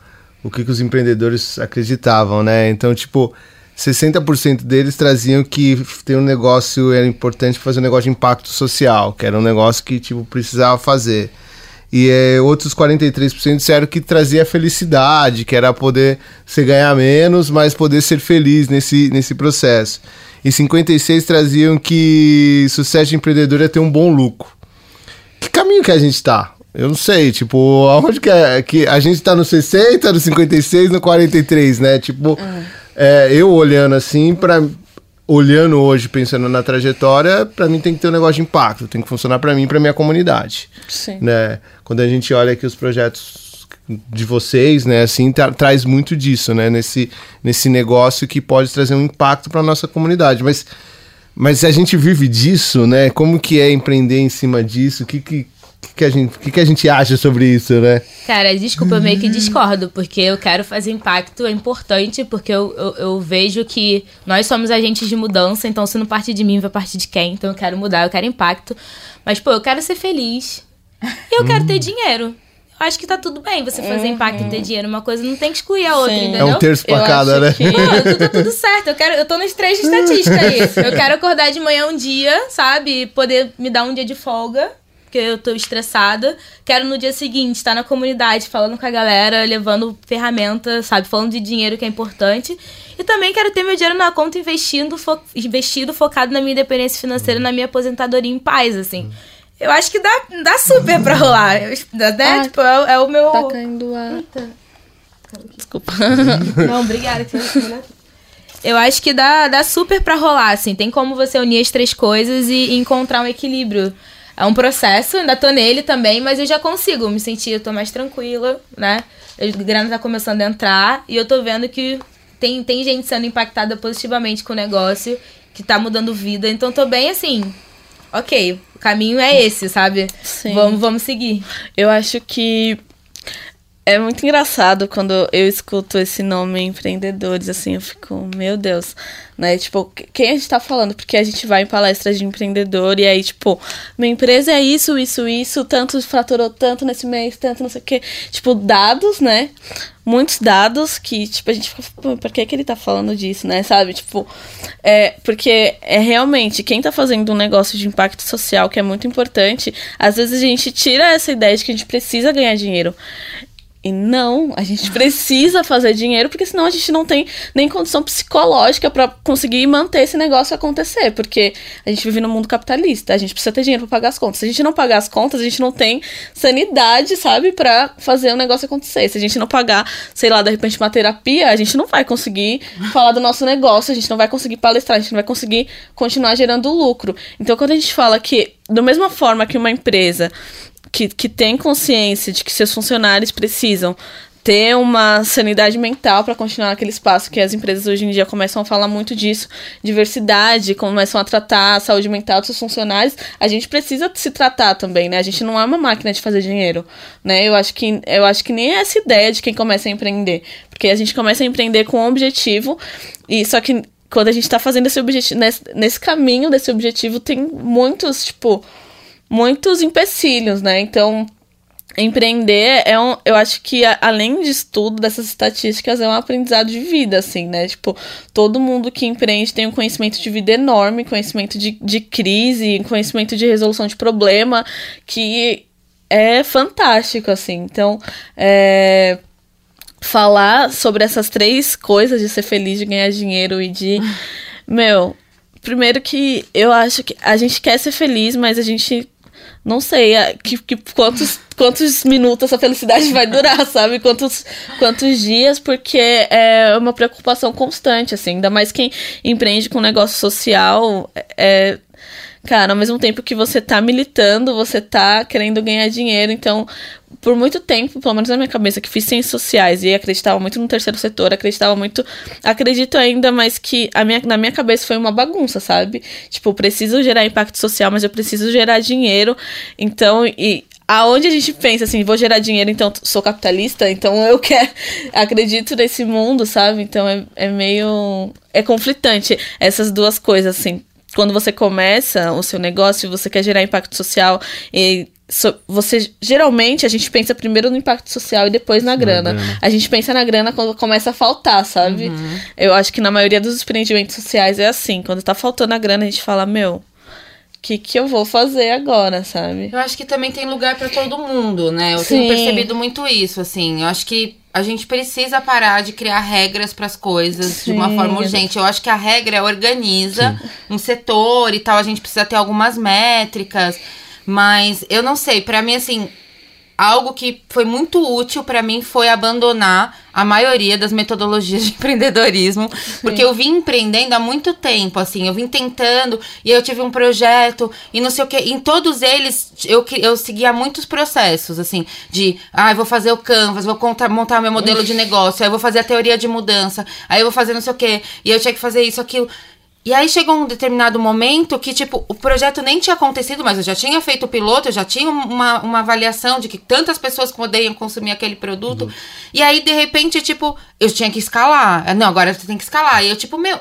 o que, que os empreendedores acreditavam, né? Então, tipo, 60% deles traziam que ter um negócio era importante fazer um negócio de impacto social, que era um negócio que, tipo, precisava fazer. E é, outros 43% disseram que trazia felicidade, que era poder você ganhar menos, mas poder ser feliz nesse, nesse processo. E 56% traziam que sucesso de empreendedor é ter um bom lucro que caminho que a gente tá? Eu não sei, tipo, aonde que é? Que a gente tá no 60, no 56, no 43, né? Tipo, é, eu olhando assim, pra, olhando hoje, pensando na trajetória, pra mim tem que ter um negócio de impacto, tem que funcionar pra mim e pra minha comunidade, Sim. né? Quando a gente olha aqui os projetos de vocês, né, assim, tra- traz muito disso, né, nesse, nesse negócio que pode trazer um impacto pra nossa comunidade, mas Mas a gente vive disso, né? Como que é empreender em cima disso? O que, que, que, que, a, gente, que, que a gente acha sobre isso, né? Cara, desculpa, eu meio que discordo, porque eu quero fazer impacto, é importante, porque eu, eu, eu, vejo que nós somos agentes de mudança, então se não parte de mim, vai partir de quem? Então eu quero mudar, eu quero impacto. Mas, pô, eu quero ser fez. E eu quero ter dinheiro. Eu acho que tá tudo bem você fazer uhum. impacto e ter dinheiro. Uma coisa não tem que excluir a outra, Sim. entendeu? É um terço pra cada, né? Que... Pô, tá tudo certo. Eu, quero, eu tô nos três de estatística aí. Eu quero acordar de manhã um dia, sabe? Poder me dar um dia de folga porque eu tô estressada. Quero no dia seguinte estar na comunidade, falando com a galera, levando ferramentas, sabe? Falando de dinheiro que é importante. E também quero ter meu dinheiro na conta investindo, fo investido, focado na minha independência financeira, na minha aposentadoria em paz, assim. Eu acho que dá, dá super pra rolar. Né? Ah, tipo, é, é, o meu. Tá caindo a. Eita. Desculpa. [LAUGHS] Não, obrigada. Eu acho que dá, dá super pra rolar, assim. Tem como você unir as três coisas e, e encontrar um equilíbrio. É um processo, ainda tô nele também, mas eu já consigo me sentir, eu tô mais tranquila, né? A grana tá começando a entrar e eu tô vendo que tem, tem gente sendo impactada positivamente com o negócio, que tá mudando vida. Então tô bem assim, ok, o caminho é esse, sabe? Sim. Vamos, vamos seguir. Eu acho que é muito engraçado quando eu escuto esse nome empreendedores, assim, eu fico, meu Deus, né? Tipo, quem a gente tá falando? Porque a gente vai em palestras de empreendedor e aí, tipo, minha empresa é isso, isso, isso, tanto faturou tanto nesse mês, tanto não sei o quê. Tipo, dados, né? muitos dados que, tipo, a gente fica, por que, que ele tá falando disso, né? Sabe? Tipo, é, porque é realmente quem tá fazendo um negócio de impacto social que é muito importante, às vezes a gente tira essa ideia de que a gente precisa ganhar dinheiro. E não, a gente precisa fazer dinheiro, porque senão a gente não tem nem condição psicológica para conseguir manter esse negócio acontecer. Porque a gente vive no mundo capitalista, a gente precisa ter dinheiro para pagar as contas. Se a gente não pagar as contas, a gente não tem sanidade, sabe, para fazer o negócio acontecer. Se a gente não pagar, sei lá, de repente uma terapia, a gente não vai conseguir falar do nosso negócio, a gente não vai conseguir palestrar, a gente não vai conseguir continuar gerando lucro. Então, quando a gente fala que, da mesma forma que uma empresa que, que tem consciência de que seus funcionários precisam ter uma sanidade mental para continuar naquele espaço que as empresas hoje em dia começam a falar muito disso, diversidade, começam a tratar a saúde mental dos seus funcionários, a gente precisa se tratar também, né? A gente não é uma máquina de fazer dinheiro, né? Eu acho que eu acho que nem é essa ideia de quem começa a empreender, porque a gente começa a empreender com um objetivo e só que quando a gente está fazendo esse objetivo nesse, nesse caminho desse objetivo tem muitos tipo muitos empecilhos, né? Então, empreender é um, eu acho que além de estudo dessas estatísticas é um aprendizado de vida, assim, né? Tipo, todo mundo que empreende tem um conhecimento de vida enorme, conhecimento de, de crise, conhecimento de resolução de problema, que é fantástico, assim. Então, é, falar sobre essas três coisas de ser feliz, de ganhar dinheiro e de. [LAUGHS] Meu, primeiro que eu acho que a gente quer ser feliz, mas a gente não sei é, que, que, quantos, quantos minutos essa felicidade vai durar, [LAUGHS] sabe? Quantos, quantos dias, porque é uma preocupação constante, assim. Ainda mais quem empreende com negócio social, é, cara, ao mesmo tempo que você tá militando, você tá querendo ganhar dinheiro. Então, por muito tempo, pelo menos na minha cabeça, que fiz ciências sociais e acreditava muito no terceiro setor, acreditava muito. Acredito ainda, mas que a minha, na minha cabeça foi uma bagunça, sabe? Tipo, preciso gerar impacto social, mas eu preciso gerar dinheiro. Então, e aonde a gente pensa assim, vou gerar dinheiro, então sou capitalista, então eu quero, [LAUGHS] acredito nesse mundo, sabe? Então é, é meio. É conflitante essas duas coisas, assim quando você começa o seu negócio, você quer gerar impacto social e so, você geralmente a gente pensa primeiro no impacto social e depois na grana. grana. A gente pensa na grana quando começa a faltar, sabe? Uhum. Eu acho que na maioria dos empreendimentos sociais é assim, quando tá faltando a grana, a gente fala, meu, que, que eu vou fazer agora, sabe? Eu acho que também tem lugar para todo mundo, né? Eu Sim. tenho percebido muito isso, assim. Eu acho que a gente precisa parar de criar regras para as coisas Sim. de uma forma urgente. Eu acho que a regra organiza Sim. um setor e tal. A gente precisa ter algumas métricas. Mas eu não sei, para mim, assim, algo que foi muito útil para mim foi abandonar a maioria das metodologias de [LAUGHS] empreendedorismo, porque eu vim empreendendo há muito tempo, assim, eu vim tentando e eu tive um projeto e não sei o que, em todos eles eu, eu seguia muitos processos, assim, de, ah, vou fazer o canvas, vou contar, montar meu modelo de negócio, aí eu vou fazer a teoria de mudança, aí eu vou fazer não sei o que, e eu tinha que fazer isso, aquilo. E aí chegou um determinado momento que, tipo, o projeto nem tinha acontecido, mas eu já tinha feito o piloto, eu já tinha uma, uma avaliação de que tantas pessoas poderiam consumir aquele produto. Uhum. E aí, de repente, tipo, eu tinha que escalar. Não, agora você tem que escalar. E eu, tipo, meu,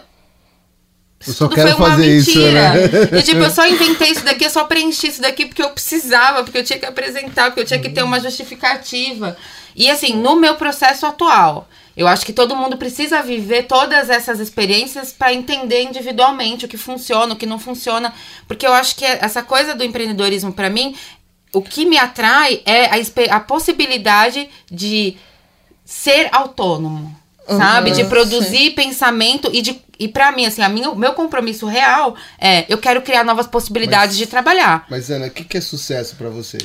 eu só quero fazer mentira. isso, né? Eu, tipo, eu só inventei isso daqui, eu só preenchi isso daqui porque eu precisava, porque eu tinha que apresentar, porque eu tinha que ter uma justificativa. E assim, no meu processo atual, eu acho que todo mundo precisa viver todas essas experiências para entender individualmente o que funciona, o que não funciona, porque eu acho que essa coisa do empreendedorismo para mim, o que me atrai é a, a possibilidade de ser autônomo. Uhum, sabe? De produzir sim. pensamento e de. E para mim, assim, a minha, o meu compromisso real é eu quero criar novas possibilidades mas, de trabalhar. Mas, Ana, o que, que é sucesso para você?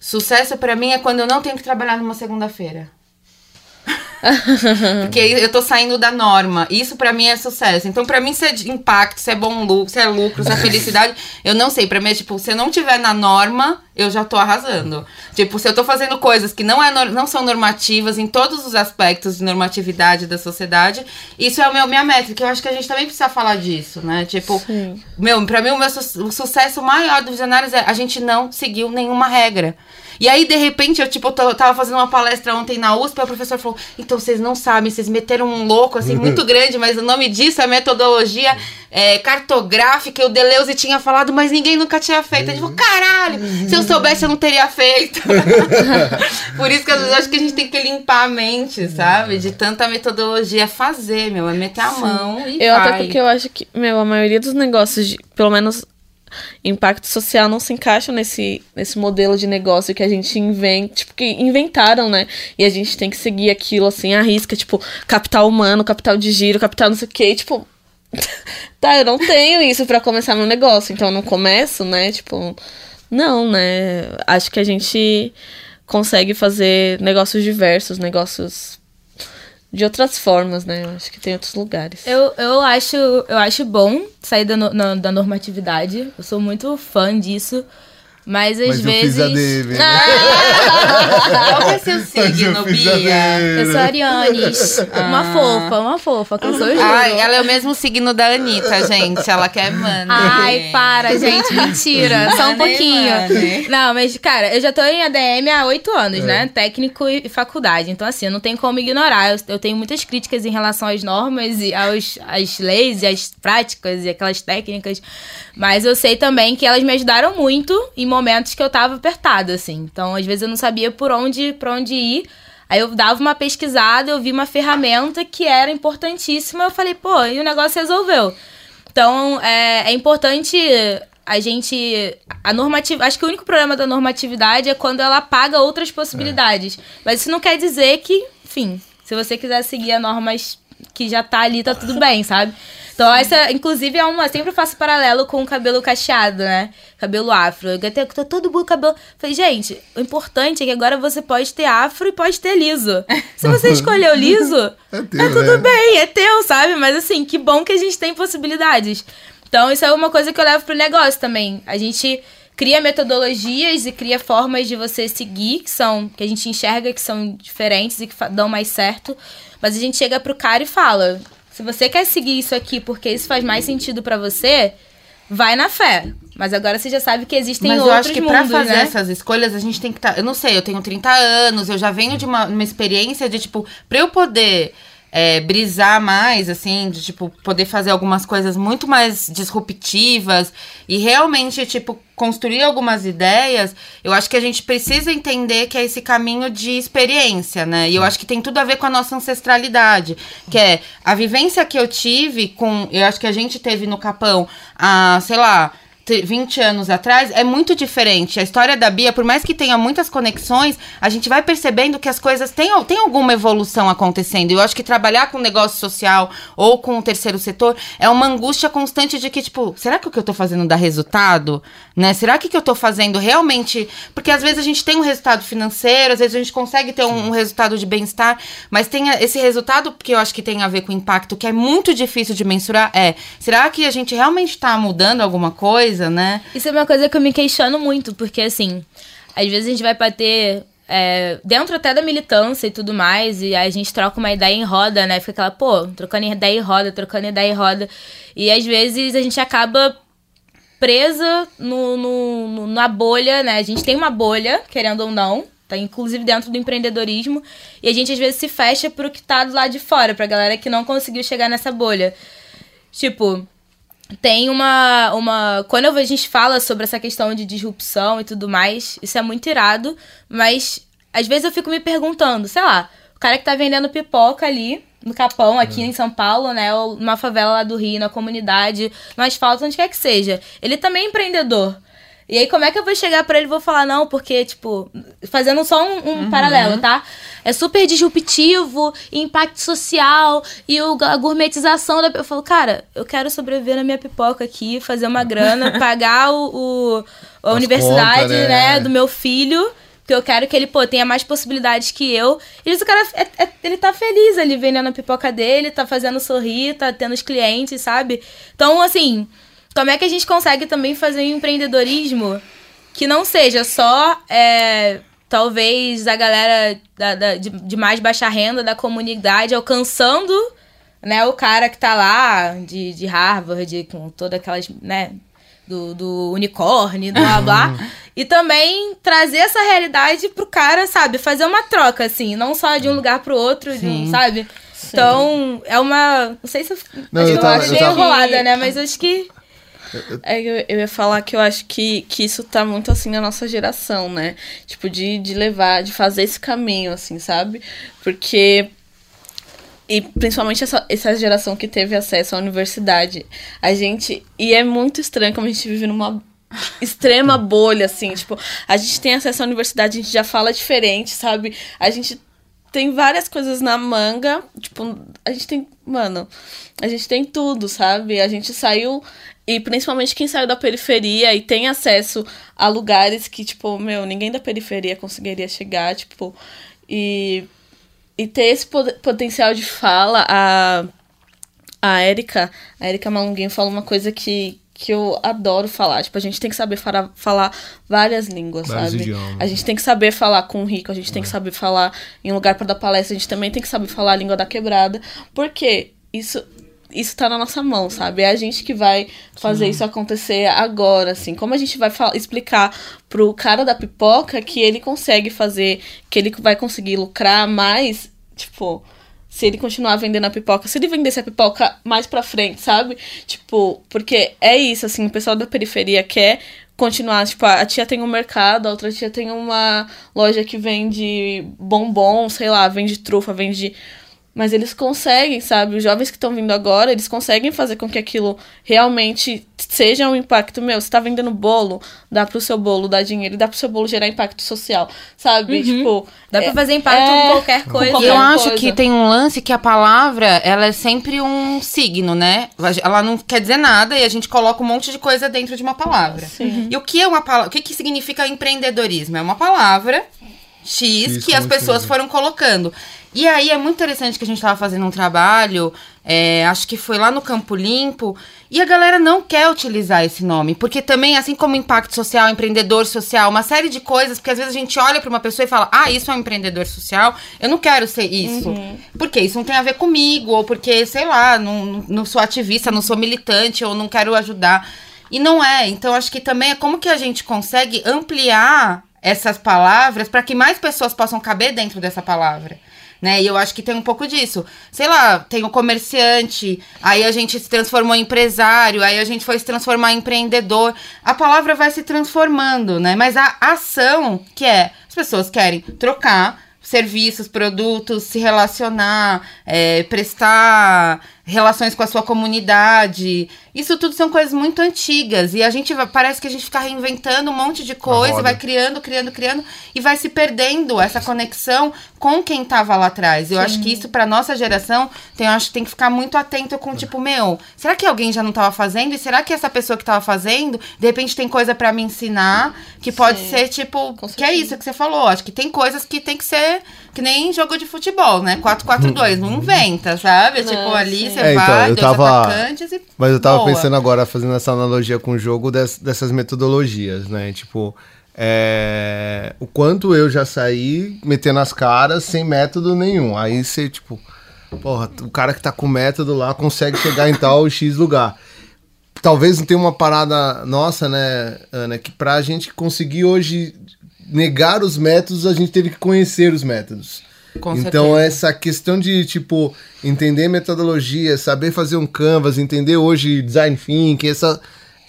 Sucesso para mim é quando eu não tenho que trabalhar numa segunda-feira. [LAUGHS] Porque eu tô saindo da norma. Isso para mim é sucesso. Então, para mim, se é impacto, se é bom lucro, se é lucro, se é felicidade, [LAUGHS] eu não sei. Pra mim é tipo, se eu não tiver na norma, eu já tô arrasando. Tipo, se eu tô fazendo coisas que não, é, não são normativas em todos os aspectos de normatividade da sociedade, isso é a meu, minha métrica. Eu acho que a gente também precisa falar disso, né? Tipo, Sim. meu, pra mim, o meu su o sucesso maior dos visionários é a gente não seguiu nenhuma regra. E aí, de repente, eu, tipo, eu tava fazendo uma palestra ontem na USP, e o professor falou: então vocês não sabem, vocês meteram um louco, assim, muito [LAUGHS] grande, mas o nome disso é metodologia é, cartográfica. O Deleuze tinha falado, mas ninguém nunca tinha feito. Eu, tipo, caralho, se eu soubesse, eu não teria feito. [LAUGHS] Por isso que às vezes eu acho que a gente tem que limpar a mente, sabe? De tanta metodologia. É fazer, meu, é meter a Sim. mão e Eu vai. até porque eu acho que, meu, a maioria dos negócios, de, pelo menos impacto social não se encaixa nesse, nesse modelo de negócio que a gente inventa, tipo, que inventaram, né? E a gente tem que seguir aquilo assim, à risca, tipo, capital humano, capital de giro, capital não sei o quê, tipo. [LAUGHS] tá, eu não tenho isso para começar meu negócio, então eu não começo, né? Tipo, não, né? Acho que a gente consegue fazer negócios diversos, negócios de outras formas, né? Eu acho que tem outros lugares. Eu, eu, acho, eu acho bom sair da, no, da normatividade. Eu sou muito fã disso. Mas às Mas vezes. Eu fiz a dele, né? Qual é seu signo, Bia? Eu sou Arianes. Ah. Uma fofa, uma fofa, que eu sou Ai, ela é o mesmo signo da Anitta, gente. Ela quer mano. Ai, para, gente. Mentira. Só um pouquinho. Não, mas, cara, eu já tô em ADM há oito anos, é. né? Técnico e faculdade. Então, assim, eu não tenho como ignorar. Eu, eu tenho muitas críticas em relação às normas e aos, às leis e às práticas e aquelas técnicas. Mas eu sei também que elas me ajudaram muito em momentos que eu tava apertada, assim. Então, às vezes eu não sabia por onde, por onde ir. Aí eu dava uma pesquisada, eu vi uma ferramenta que era importantíssima, eu falei, pô, e o negócio resolveu. Então, é, é importante a gente. A normativa. Acho que o único problema da normatividade é quando ela apaga outras possibilidades. É. Mas isso não quer dizer que, enfim, se você quiser seguir a normas que já tá ali, tá tudo bem, sabe? Então, essa, inclusive, é uma. Sempre faço paralelo com o cabelo cacheado, né? Cabelo afro. Eu até tô todo mundo cabelo. Falei, gente, o importante é que agora você pode ter afro e pode ter liso. Se você [LAUGHS] escolheu liso, é, teu, é tudo é. bem, é teu, sabe? Mas assim, que bom que a gente tem possibilidades. Então, isso é uma coisa que eu levo pro negócio também. A gente cria metodologias e cria formas de você seguir que são que a gente enxerga que são diferentes e que dão mais certo, mas a gente chega pro cara e fala: se você quer seguir isso aqui porque isso faz mais sentido para você, vai na fé. Mas agora você já sabe que existem Mas outros mundos, Mas eu acho que pra fazer né? essas escolhas, a gente tem que estar... Tá, eu não sei, eu tenho 30 anos, eu já venho de uma, uma experiência de, tipo... Pra eu poder é, brisar mais, assim, de, tipo, poder fazer algumas coisas muito mais disruptivas e realmente, tipo, construir algumas ideias, eu acho que a gente precisa entender que é esse caminho de experiência, né? E eu acho que tem tudo a ver com a nossa ancestralidade, que é a vivência que eu tive com, eu acho que a gente teve no Capão, a, sei lá, 20 anos atrás é muito diferente. A história da Bia, por mais que tenha muitas conexões, a gente vai percebendo que as coisas têm, têm alguma evolução acontecendo. Eu acho que trabalhar com negócio social ou com o terceiro setor é uma angústia constante de que, tipo, será que o que eu tô fazendo dá resultado? Né? Será que o que eu tô fazendo realmente. Porque às vezes a gente tem um resultado financeiro, às vezes a gente consegue ter um, um resultado de bem-estar, mas tem esse resultado que eu acho que tem a ver com impacto, que é muito difícil de mensurar, é será que a gente realmente tá mudando alguma coisa? Coisa, né? Isso é uma coisa que eu me questiono muito, porque assim, às vezes a gente vai bater é, dentro até da militância e tudo mais, e a gente troca uma ideia em roda, né? Fica aquela, pô, trocando ideia em roda, trocando ideia em roda. E às vezes a gente acaba presa no, no, no, na bolha, né? A gente tem uma bolha, querendo ou não, tá inclusive dentro do empreendedorismo, e a gente às vezes se fecha pro que tá do lado de fora, pra galera que não conseguiu chegar nessa bolha. Tipo, tem uma, uma. Quando a gente fala sobre essa questão de disrupção e tudo mais, isso é muito irado, mas às vezes eu fico me perguntando, sei lá, o cara que tá vendendo pipoca ali no Capão, aqui é. em São Paulo, né? Ou numa favela lá do Rio, na comunidade, no asfalto, onde quer que seja. Ele também é empreendedor. E aí, como é que eu vou chegar para ele e vou falar, não, porque, tipo, fazendo só um, um uhum. paralelo, tá? É super disruptivo, impacto social e o, a gourmetização da. Eu falo, cara, eu quero sobreviver na minha pipoca aqui, fazer uma grana, [LAUGHS] pagar o, o a As universidade, conta, né? né, do meu filho. Porque eu quero que ele, pô, tenha mais possibilidades que eu. E isso, o cara, é, é, ele tá feliz ali vendendo a pipoca dele, tá fazendo sorrir, tá tendo os clientes, sabe? Então, assim, como é que a gente consegue também fazer um empreendedorismo que não seja só, é, talvez, a galera da, da, de, de mais baixa renda da comunidade alcançando né, o cara que tá lá de, de Harvard, com todas aquelas, né, do, do unicórnio, do blá blá. e também trazer essa realidade pro cara, sabe, fazer uma troca, assim, não só de um lugar pro outro, um, sabe? Sim. Então, é uma. Não sei se eu, não, eu, eu tava, achei eu tava... enrolada, né? Mas acho que eu, eu ia falar que eu acho que, que isso tá muito assim na nossa geração, né? Tipo, de, de levar, de fazer esse caminho, assim, sabe? Porque. E principalmente essa, essa geração que teve acesso à universidade. A gente. E é muito estranho como a gente vive numa extrema bolha, assim. Tipo, a gente tem acesso à universidade, a gente já fala diferente, sabe? A gente tem várias coisas na manga. Tipo, a gente tem. Mano, a gente tem tudo, sabe? A gente saiu e principalmente quem saiu da periferia e tem acesso a lugares que, tipo, meu, ninguém da periferia conseguiria chegar, tipo, e, e ter esse potencial de fala, a, a Erika, a Erika Malunguinho fala uma coisa que, que eu adoro falar. Tipo, a gente tem que saber falar, falar várias línguas, sabe? Idiomas. A gente tem que saber falar com o rico, a gente tem que é. saber falar em lugar para dar palestra, a gente também tem que saber falar a língua da quebrada. Porque isso isso tá na nossa mão, sabe? É a gente que vai fazer Sim. isso acontecer agora, assim. Como a gente vai explicar pro cara da pipoca que ele consegue fazer, que ele vai conseguir lucrar mais, tipo, se ele continuar vendendo a pipoca, se ele vendesse a pipoca mais pra frente, sabe? Tipo, porque é isso, assim, o pessoal da periferia quer continuar, tipo, a tia tem um mercado, a outra tia tem uma loja que vende bombom, sei lá, vende trufa, vende mas eles conseguem, sabe? Os jovens que estão vindo agora, eles conseguem fazer com que aquilo realmente seja um impacto meu. Você tá vendendo bolo, dá pro seu bolo dar dinheiro, dá pro seu bolo gerar impacto social, sabe? Uhum. Tipo, dá é, pra fazer impacto é, em qualquer coisa. Qualquer eu acho coisa. que tem um lance que a palavra, ela é sempre um signo, né? Ela não quer dizer nada e a gente coloca um monte de coisa dentro de uma palavra. Sim. E o que é uma palavra? O que, que significa empreendedorismo? É uma palavra X Isso, que as pessoas foram colocando. E aí é muito interessante que a gente estava fazendo um trabalho, é, acho que foi lá no Campo Limpo, e a galera não quer utilizar esse nome, porque também, assim como impacto social, empreendedor social, uma série de coisas, porque às vezes a gente olha para uma pessoa e fala, ah, isso é um empreendedor social, eu não quero ser isso. Uhum. Porque isso não tem a ver comigo, ou porque, sei lá, não, não sou ativista, não sou militante, ou não quero ajudar. E não é. Então, acho que também é como que a gente consegue ampliar essas palavras para que mais pessoas possam caber dentro dessa palavra né? E eu acho que tem um pouco disso. Sei lá, tem o comerciante, aí a gente se transformou em empresário, aí a gente foi se transformar em empreendedor. A palavra vai se transformando, né? Mas a ação, que é, as pessoas querem trocar serviços, produtos, se relacionar, é, prestar relações com a sua comunidade. Isso tudo são coisas muito antigas e a gente parece que a gente fica reinventando um monte de coisa, vai criando, criando, criando e vai se perdendo essa conexão com quem estava lá atrás. Eu Sim. acho que isso para nossa geração tem, eu acho que tem que ficar muito atento com tipo, meu, será que alguém já não estava fazendo e será que essa pessoa que estava fazendo, de repente tem coisa para me ensinar que pode Sim. ser tipo, que é isso que você falou. Acho que tem coisas que tem que ser que nem jogo de futebol, né? 4-4-2, não inventa, sabe? Não, tipo, ali você é, vai, então, eu tava, e Mas eu tava boa. pensando agora, fazendo essa analogia com o jogo des, dessas metodologias, né? Tipo, É, o quanto eu já saí metendo as caras sem método nenhum. Aí você, tipo, porra, o cara que tá com método lá consegue chegar em tal X lugar. Talvez não tenha uma parada nossa, né, Ana, que pra gente conseguir hoje negar os métodos, a gente teve que conhecer os métodos. Com então, certeza. essa questão de, tipo, entender metodologia, saber fazer um canvas, entender hoje design thinking, essa,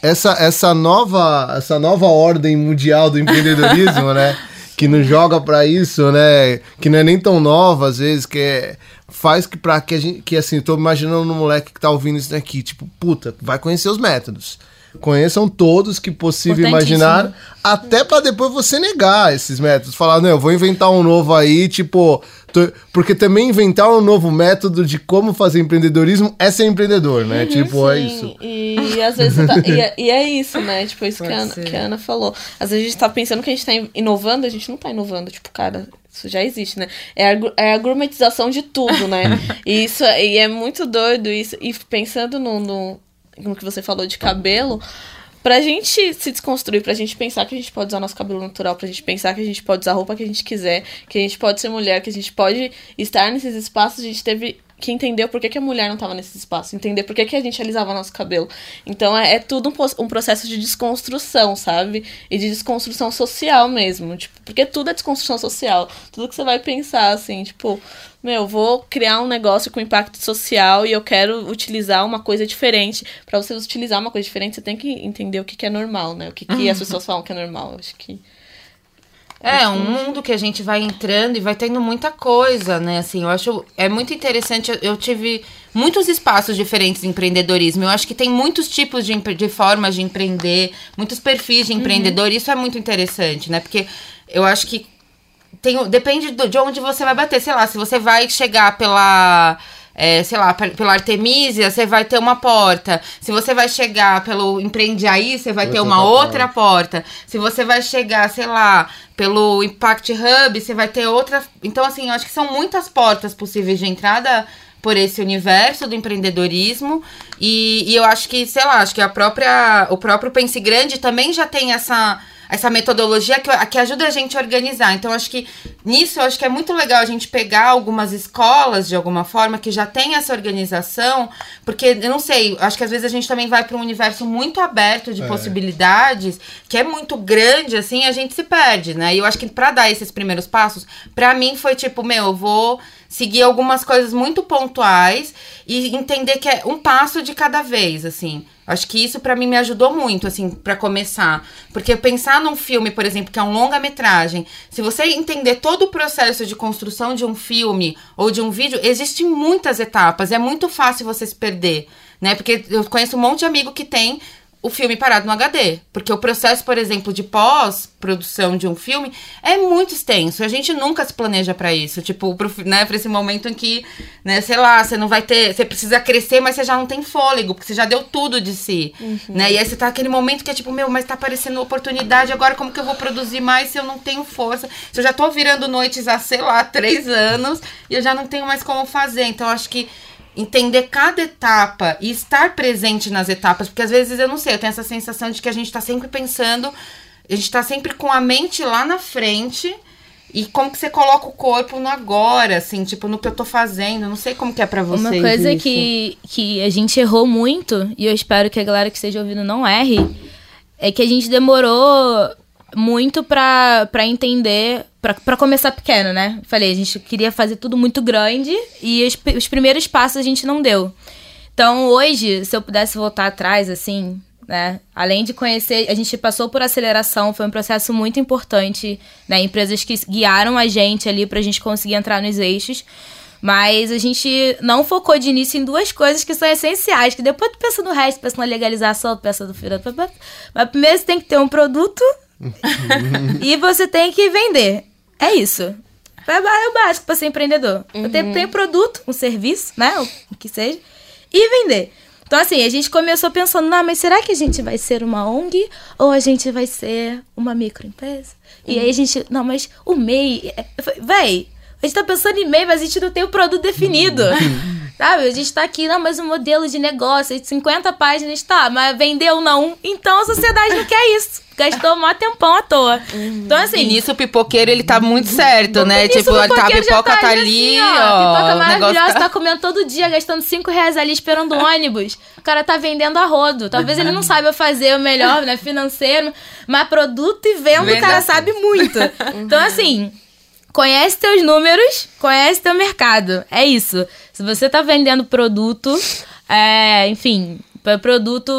essa, essa, nova, essa nova ordem mundial do empreendedorismo, [LAUGHS] né? Que nos joga para isso, né? Que não é nem tão nova, às vezes, que é, faz que para que a gente, que assim, tô imaginando um moleque que tá ouvindo isso daqui, tipo, puta, vai conhecer os métodos. Conheçam todos que possível imaginar, até para depois você negar esses métodos. Falar, não, eu vou inventar um novo aí, tipo. tô- Porque também inventar um novo método de como fazer empreendedorismo é ser empreendedor, né? tipo, é Sim, isso. E às vezes você tá, e, é- e é isso, né? Tipo, isso que a, Ana, que a Ana falou. Às vezes a gente tá pensando que a gente tá in- inovando, a gente não tá inovando. Tipo, cara, isso já existe, né? É a, é a gourmetização de tudo, né? [LAUGHS] e isso é- e é muito doido isso. E pensando no, no, no que você falou de cabelo. Pra gente se desconstruir, pra gente pensar que a gente pode usar nosso cabelo natural, pra gente pensar que a gente pode usar a roupa que a gente quiser, que a gente pode ser mulher, que a gente pode estar nesses espaços, a gente teve que entender o porquê que a mulher não estava nesse espaço, entender por que, que a gente alisava nosso cabelo. Então é, é tudo um, um processo de desconstrução, sabe? E de desconstrução social mesmo. Tipo, porque tudo é desconstrução social. Tudo que você vai pensar, assim, tipo, meu, vou criar um negócio com impacto social e eu quero utilizar uma coisa diferente. Pra você utilizar uma coisa diferente, você tem que entender o que, que é normal, né? O que, que as pessoas falam que é normal. Acho que. É, um mundo que a gente vai entrando e vai tendo muita coisa, né? Assim, eu acho é muito interessante. Eu, eu tive muitos espaços diferentes de empreendedorismo. Eu acho que tem muitos tipos de, de formas de empreender, muitos perfis de empreendedor. Isso é muito interessante, né? Porque eu acho que tem, depende do- de onde você vai bater. Sei lá, se você vai chegar pela. É, sei lá, pe- pela Artemisia, você vai ter uma porta. Se você vai chegar pelo Empreende Aí, você vai ter Outra uma porta. outra porta. Se você vai chegar, sei lá, pelo Impact Hub, você vai ter outra. Então, assim, eu acho que são muitas portas possíveis de entrada por esse universo do empreendedorismo. E, e eu acho que, sei lá, acho que a própria, o próprio Pense Grande também já tem essa. Essa metodologia que, que ajuda a gente a organizar. Então, acho que nisso eu acho que é muito legal a gente pegar algumas escolas, de alguma forma, que já tem essa organização, porque eu não sei, acho que às vezes a gente também vai para um universo muito aberto de possibilidades, que é muito grande, assim, a gente se perde, né? E eu acho que para dar esses primeiros passos, para mim foi tipo, meu, eu vou seguir algumas coisas muito pontuais e entender que é um passo de cada vez, assim. Acho que isso pra mim me ajudou muito, assim, pra começar. Porque pensar num filme, por exemplo, que é um longa-metragem, se você entender todo o processo de construção de um filme ou de um vídeo, existem muitas etapas. É muito fácil você se perder, né? Porque eu conheço um monte de amigo que tem o filme parado no HD. Porque o processo, por exemplo, de pós-produção de um filme é muito extenso. A gente nunca se planeja pra isso. Tipo, pro, né, pra esse momento em que, né, sei lá, você não vai ter. Você precisa crescer, mas você já não tem fôlego, porque você já deu tudo de si. Né? E aí você tá aquele momento que é tipo, meu, mas tá aparecendo oportunidade, agora como que eu vou produzir mais se eu não tenho força? Se eu já tô virando noites há, sei lá, três anos e eu já não tenho mais como fazer. Então, acho que entender cada etapa e estar presente nas etapas, porque às vezes eu não sei, eu tenho essa sensação de que a gente tá sempre pensando, a gente tá sempre com a mente lá na frente e como que você coloca o corpo no agora, assim, tipo, no que eu tô fazendo, não sei como que é pra vocês Uma coisa isso. que, que a gente errou muito, e eu espero que a galera que esteja ouvindo não erre, é que a gente demorou muito pra, pra entender, pra, pra começar pequeno, né? Falei, a gente queria fazer tudo muito grande e os, os primeiros passos a gente não deu. Então, hoje, se eu pudesse voltar atrás, assim, né? Além de conhecer, a gente passou por aceleração, foi um processo muito importante, né? Empresas que guiaram a gente ali pra gente conseguir entrar nos eixos. Mas a gente não focou de início em duas coisas que são essenciais, que depois tu pensa no resto, pensa na legalização, pensa no final. Mas primeiro você tem que ter um produto [LAUGHS] e você tem que vender. É isso. É é o básico para ser empreendedor. Eu tenho, tenho produto, um serviço, né? O que seja. E vender. Então, assim, a gente começou pensando, não, mas será que a gente vai ser uma ONG ou a gente vai ser uma microempresa? E aí a gente, não, mas o MEI, é- eu falei, véi, a gente tá pensando em MEI, mas a gente não tem o produto definido. [LAUGHS] Sabe? A gente tá aqui, não, mas o modelo de negócio, 50 páginas, tá, mas vendeu não. Então a sociedade não quer isso. Gastou mó tempão à toa. Então, assim. E nisso o pipoqueiro, ele tá muito certo, né? Nisso, Tipo, o tá, a pipoca tá ali ali, assim, ó. Pipoca o maravilhosa, negócio tá... tá... comendo todo dia, gastando 5 reais ali esperando o [LAUGHS] ônibus. O cara tá vendendo a rodo. Talvez ele não saiba fazer o melhor, né? Financeiro, mas produto e venda, o Venda. cara sabe muito. [LAUGHS] Então, assim. Conhece teus números, conhece teu mercado. É isso. Se você tá vendendo produto, é, enfim, produto,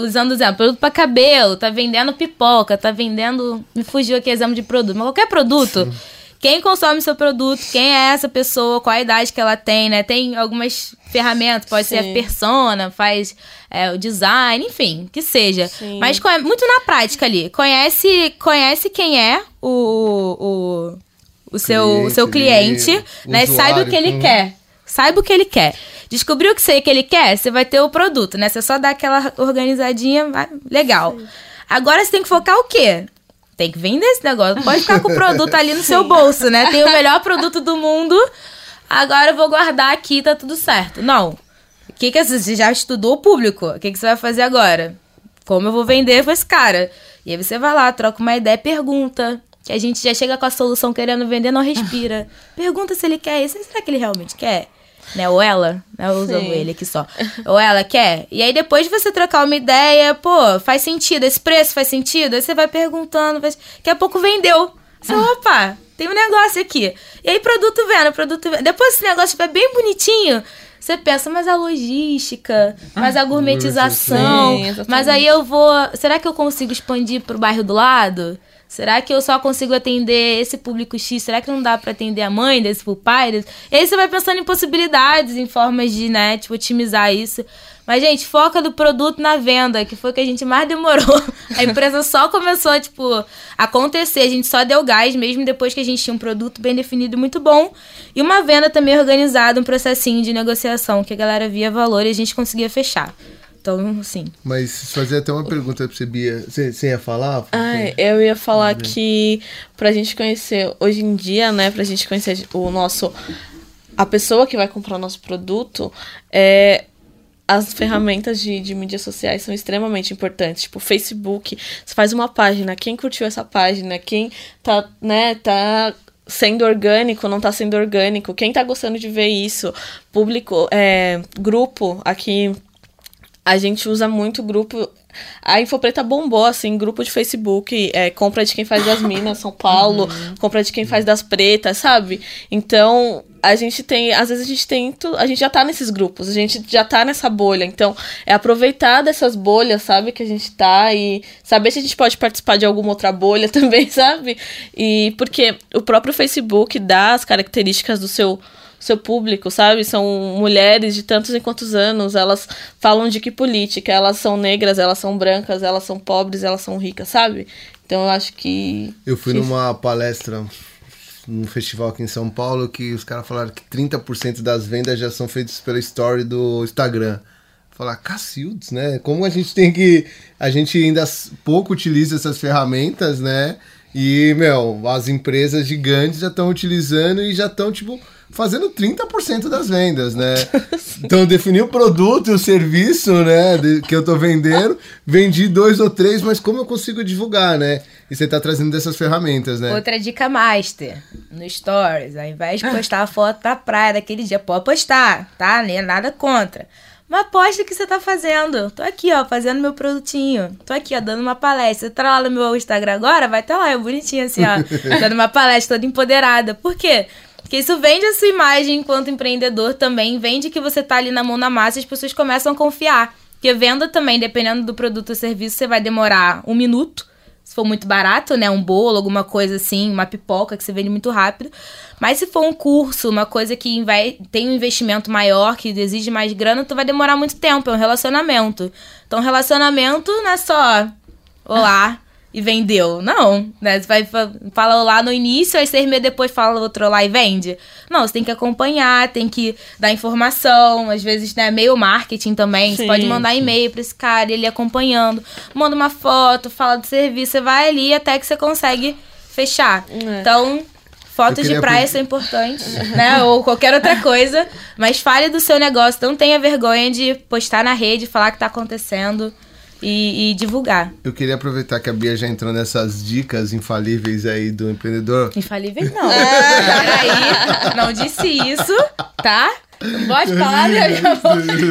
usando exemplo, produto pra cabelo, tá vendendo pipoca, tá vendendo. Me fugiu aqui exemplo de produto, mas qualquer produto. Quem consome seu produto, quem é essa pessoa, qual a idade que ela tem, né? Tem algumas ferramentas, pode ser a Sim. persona, faz é, o design, enfim, que seja. Sim. Mas muito na prática ali. Conhece, conhece quem é o, o, o seu, o Cliente seu ali, cliente, né? Saiba o que ele usuário, quer. Saiba o que ele quer. Descobriu o que você que ele quer, você vai ter o produto, né? Você só dá aquela organizadinha, vai- legal. Agora você tem que focar o quê? Tem que vender esse negócio. Não Pode ficar com o produto ali no seu bolso, né? Tem o [LAUGHS] melhor produto do mundo. Agora eu vou guardar aqui, tá tudo certo. Não. O que que você já estudou o público? O que que você vai fazer agora? Como eu vou vender pra esse cara? E aí você vai lá, troca uma ideia, pergunta. Que a gente já chega com a solução querendo vender, não respira. [LAUGHS] Pergunta se ele quer isso. Será que ele realmente quer? Né? Ou ela, né? Eu usando ele aqui só. [LAUGHS] Ou ela quer. E aí depois de você trocar uma ideia, pô, faz sentido, esse preço faz sentido? Aí você vai perguntando, vai... daqui a pouco vendeu. Você, opa, tem um negócio aqui. E aí produto vendo, produto vendo. Depois esse negócio estiver bem bonitinho, você pensa, mas a logística, mas a gourmetização, Sim, exatamente. mas aí eu vou. Será que eu consigo expandir pro bairro do lado? Será que eu só consigo atender esse público X? Será que não dá pra atender a mãe desse pro pai? desse? E aí você vai pensando em possibilidades, em formas de, né, tipo, otimizar isso. Mas, gente, foca do produto na venda, que foi o que a gente mais [LAUGHS] demorou. A empresa só começou, tipo, a acontecer. A gente só deu gás mesmo depois que a gente tinha um produto bem definido muito bom. E uma venda também organizada, um processinho de negociação, que a galera via valor e a gente conseguia fechar. Então, assim. Mas fazer até uma pergunta pra você, Bia. Você, você ia falar? Ai, eu ia falar que pra gente conhecer hoje em dia, né, pra gente conhecer o nosso a pessoa que vai comprar o nosso produto, é as ferramentas de, de mídias sociais são extremamente importantes. Tipo, Facebook, você faz uma página, quem curtiu essa página, quem tá, né, tá sendo orgânico, não tá sendo orgânico, quem tá gostando de ver isso, público, é, grupo, aqui a gente usa muito grupo. A Infopreta bombou, assim, grupo de Facebook, é, compra de quem faz das minas, São Paulo, compra de quem faz das pretas, sabe? Então, a gente tem, às vezes a gente tem, a gente já tá nesses grupos, a gente já tá nessa bolha. Então, é aproveitar dessas bolhas, sabe, que a gente tá e saber se a gente pode participar de alguma outra bolha [LAUGHS] também, sabe? E porque o próprio Facebook dá as características do seu seu público, sabe? São mulheres de tantos e quantos anos, elas falam de que política, elas são negras, elas são brancas, elas são pobres, elas são ricas, sabe? Então eu acho que. Eu fui numa palestra num festival aqui em São Paulo que os caras falaram que 30% das vendas já são feitas pela story do Instagram. Falar, cacildes, né? Como a gente tem que. A gente ainda pouco utiliza essas ferramentas, né? E, meu, as empresas gigantes já estão utilizando e já estão, tipo, fazendo 30% das vendas, né? [LAUGHS] Então, defini o produto e o serviço, né, que eu tô vendendo, vendi dois ou três, mas como eu consigo divulgar, né? E você tá trazendo dessas ferramentas, né? Outra dica master no Stories. Ao invés de postar a foto da praia daquele dia, pode postar, tá? Nem nada contra. Mas posta o que você tá fazendo. Tô aqui, ó, fazendo meu produtinho. Tô aqui, ó, dando uma palestra. Você tá lá no meu Instagram agora? Vai estar lá, eu bonitinha assim, ó. [LAUGHS] dando uma palestra toda empoderada. Por quê? Porque isso vende a sua imagem enquanto empreendedor também. Vende que você tá ali na mão na massa e as pessoas começam a confiar. Porque venda também, dependendo do produto ou serviço, você vai demorar um minuto se for muito barato, né? Um bolo, alguma coisa assim, uma pipoca que você vende muito rápido. Mas se for um curso, uma coisa que tem um investimento maior, que exige mais grana, tu vai demorar muito tempo. É um relacionamento. Então, relacionamento não é só olá e vendeu. Não, né? Você vai fa- fala olá no início, aí seis meses depois fala outro olá e vende. Não, você tem que acompanhar, tem que dar informação, às vezes, né, meio marketing também. Você Sim, pode mandar e-mail pra esse cara, ele acompanhando. Manda uma foto, fala do serviço, você vai ali até que você consegue fechar. É. Então, Fotos de praia são importantes, [LAUGHS] né? Ou qualquer outra coisa. Mas fale do seu negócio. Não tenha vergonha de postar na rede, falar o que tá acontecendo e, e divulgar. Eu queria aproveitar que a Bia já entrou nessas dicas infalíveis aí do empreendedor. Infalíveis não. [LAUGHS] Peraí, não disse isso, tá? Não pode falar.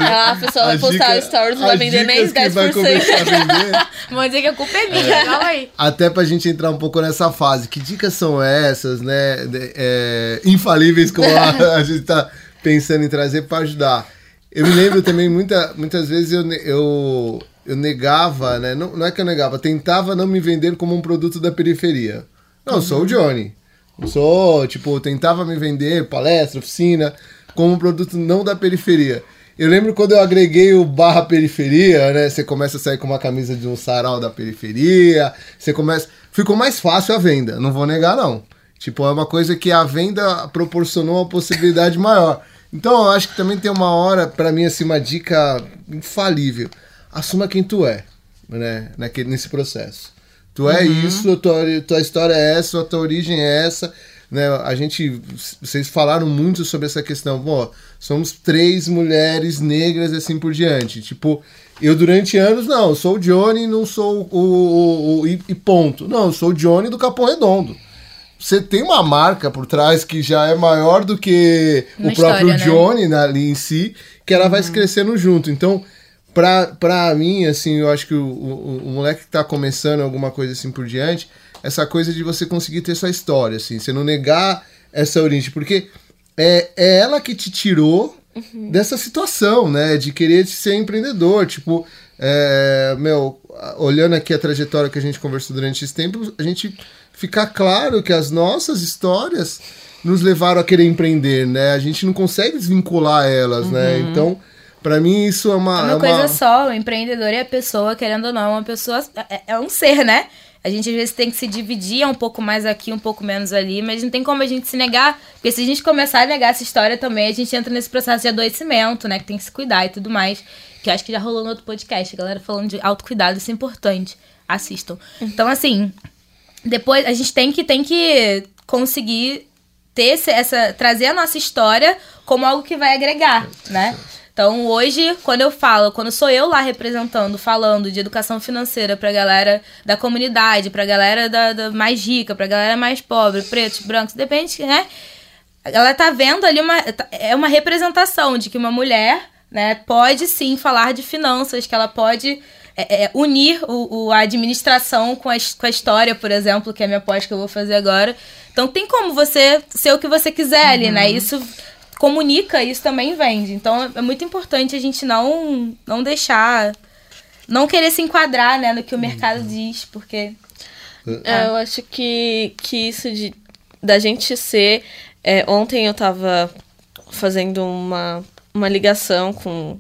Ah, a pessoa vai postar stories, não vai vender nem dicas que vai 10%. começar a vender. [LAUGHS] Vão dizer que a culpa é minha, calma aí. Até pra gente entrar um pouco nessa fase. Que dicas são essas, né? de- é, infalíveis, como a, a gente tá pensando em trazer pra ajudar. Eu me lembro também, muita, muitas vezes eu, eu, eu negava, né? Não, não é que eu negava, tentava não me vender como um produto da periferia. Não, eu sou o Johnny. Eu sou, tipo, tentava me vender palestra, oficina, como um produto não da periferia. Eu lembro quando eu agreguei o barra periferia, né? Você começa a sair com uma camisa de um sarau da periferia, você começa. Ficou mais fácil a venda, não vou negar, não. Tipo, é uma coisa que a venda proporcionou uma possibilidade maior. Então, eu acho que também tem uma hora, pra mim, assim, uma dica infalível. Assuma quem tu é, né? Naquele, nesse processo. Tu é isso, a tua, tua história é essa, a tua origem é essa. Né? A gente. Vocês falaram muito sobre essa questão. Pô, somos três mulheres negras e assim por diante. Tipo, eu durante anos, não, eu sou o Johnny, não sou o. o, o- e, ponto. Não, eu sou o Johnny do Capão Redondo. Você tem uma marca por trás que já é maior do que Uma o próprio história, né? Johnny na- ali em si, que ela vai se crescendo junto. Então, pra, pra mim, assim, eu acho que o, o, o moleque que tá começando alguma coisa assim por diante, essa coisa de você conseguir ter sua história, assim, você não negar essa origem, porque é, é ela que te tirou dessa situação, né, de querer ser empreendedor, tipo, é, meu, olhando aqui a trajetória que a gente conversou durante esse tempo, a gente fica claro que as nossas histórias nos levaram a querer empreender, né, a gente não consegue desvincular elas, né, então... Pra mim, isso é uma. É uma coisa só, o empreendedor é a pessoa, querendo ou não, é uma pessoa. É, é um ser, né? A gente às vezes tem que se dividir é um pouco mais aqui, um pouco menos ali, mas não tem como a gente se negar, porque se a gente começar a negar essa história também, a gente entra nesse processo de adoecimento, né? Que tem que se cuidar e tudo mais. Que eu acho que já rolou no outro podcast, a galera falando de autocuidado, isso é importante. Assistam. Então, assim, depois a gente tem que, tem que conseguir ter essa trazer a nossa história como algo que vai agregar, né? Então, hoje, quando eu falo, quando sou eu lá representando, falando de educação financeira pra galera da comunidade, pra galera da, da mais rica, pra galera mais pobre, pretos, brancos, depende, né? Ela tá vendo ali uma. É uma representação de que uma mulher, né, pode sim falar de finanças, que ela pode é, é, unir o, o- a administração com a, com a história, por exemplo, que é a minha pós que eu vou fazer agora. Então tem como você ser o que você quiser ali, né? Isso comunica, isso também vende. Então é muito importante a gente não, não deixar. Não querer se enquadrar, né, no que o mercado diz, porque. É, eu acho que, que isso de da gente ser. é, ontem eu tava fazendo uma, uma ligação com,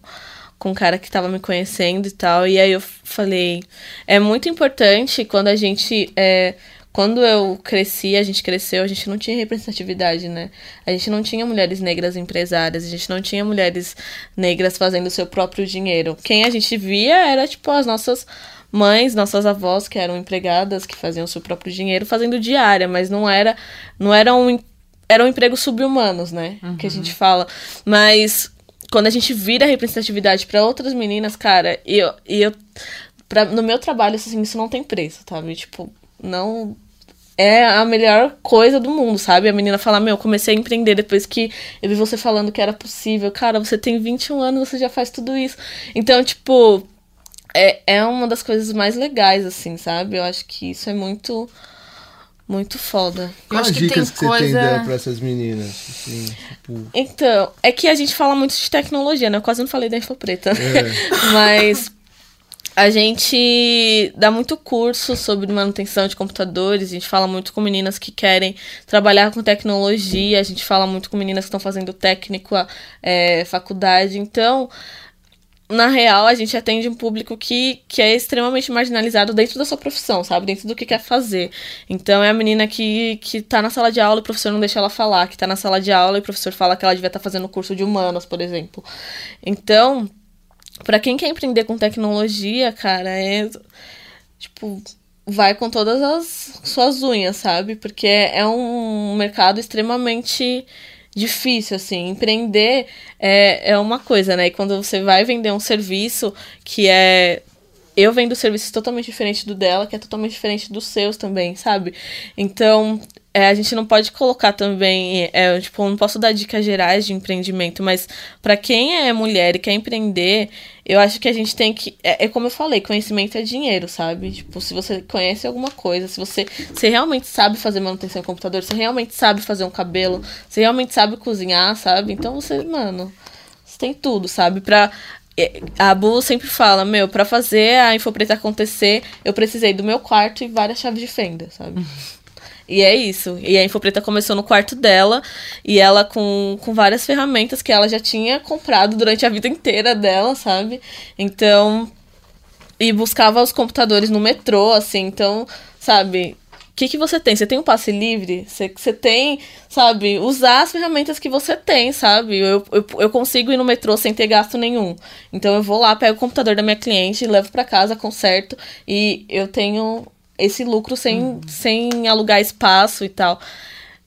com um cara que tava me conhecendo e tal. E aí eu falei. É muito importante quando a gente. é, quando eu cresci, a gente cresceu, a gente não tinha representatividade, né? A gente não tinha mulheres negras empresárias, a gente não tinha mulheres negras fazendo o seu próprio dinheiro. Quem a gente via era, tipo, as nossas mães, nossas avós, que eram empregadas, que faziam o seu próprio dinheiro, fazendo diária, mas não era, não eram, em- eram empregos subhumanos, né? Que a gente fala. Mas quando a gente vira representatividade para outras meninas, cara, e eu, e eu pra, no meu trabalho, assim, isso não tem preço, sabe? Tipo, não é a melhor coisa do mundo, sabe? A menina fala, meu, comecei a empreender depois que eu vi você falando que era possível. Cara, você tem 21 anos, você já faz tudo isso. Então, tipo, é, é uma das coisas mais legais, assim, sabe? Eu acho que isso é muito, muito foda. Quais acho que dicas tem que você tem coisa- ideia pra essas meninas? Assim, tipo, Então, é que a gente fala muito de tecnologia, né? Eu quase não falei da Infopreta, né? É. [LAUGHS] Mas a gente dá muito curso sobre manutenção de computadores, a gente fala muito com meninas que querem trabalhar com tecnologia, a gente fala muito com meninas que estão fazendo técnico, é, faculdade. Então, na real, a gente atende um público que, que é extremamente marginalizado dentro da sua profissão, sabe? Dentro do que quer fazer. Então, é a menina que, que tá na sala de aula e o professor não deixa ela falar, que tá na sala de aula e o professor fala que ela devia estar fazendo curso de humanas, por exemplo. Então, pra quem quer empreender com tecnologia, cara, é. Tipo. vai com todas as suas unhas, sabe? Porque é um mercado extremamente difícil, assim. Empreender é, é uma coisa, né? E quando você vai vender um serviço que é. Eu vendo serviços totalmente diferente do dela, que é totalmente diferente dos seus também, sabe? Então, é, a gente não pode colocar também, é, tipo, não posso dar dicas gerais de empreendimento, mas para quem é mulher e quer empreender, eu acho que a gente tem que. É, é, como eu falei, conhecimento é dinheiro, sabe? Tipo, se você conhece alguma coisa, se você, você realmente sabe fazer manutenção em computador, você realmente sabe fazer um cabelo, você realmente sabe cozinhar, sabe? Então você, mano, você tem tudo, sabe? Pra. É, a Bu sempre fala, meu, para fazer a Infopreta acontecer, eu precisei do meu quarto e várias chaves de fenda, sabe? [LAUGHS] E é isso. E a Infopreta começou no quarto dela e ela com, com várias ferramentas que ela já tinha comprado durante a vida inteira dela, sabe? Então. E buscava os computadores no metrô, assim. Então, sabe? O que, que você tem? Você tem um passe livre? Você, você tem, sabe? Usar as ferramentas que você tem, sabe? Eu, eu, eu consigo ir no metrô sem ter gasto nenhum. Então eu vou lá, pego o computador da minha cliente, levo para casa, conserto e eu tenho esse lucro sem, uhum. sem alugar espaço e tal.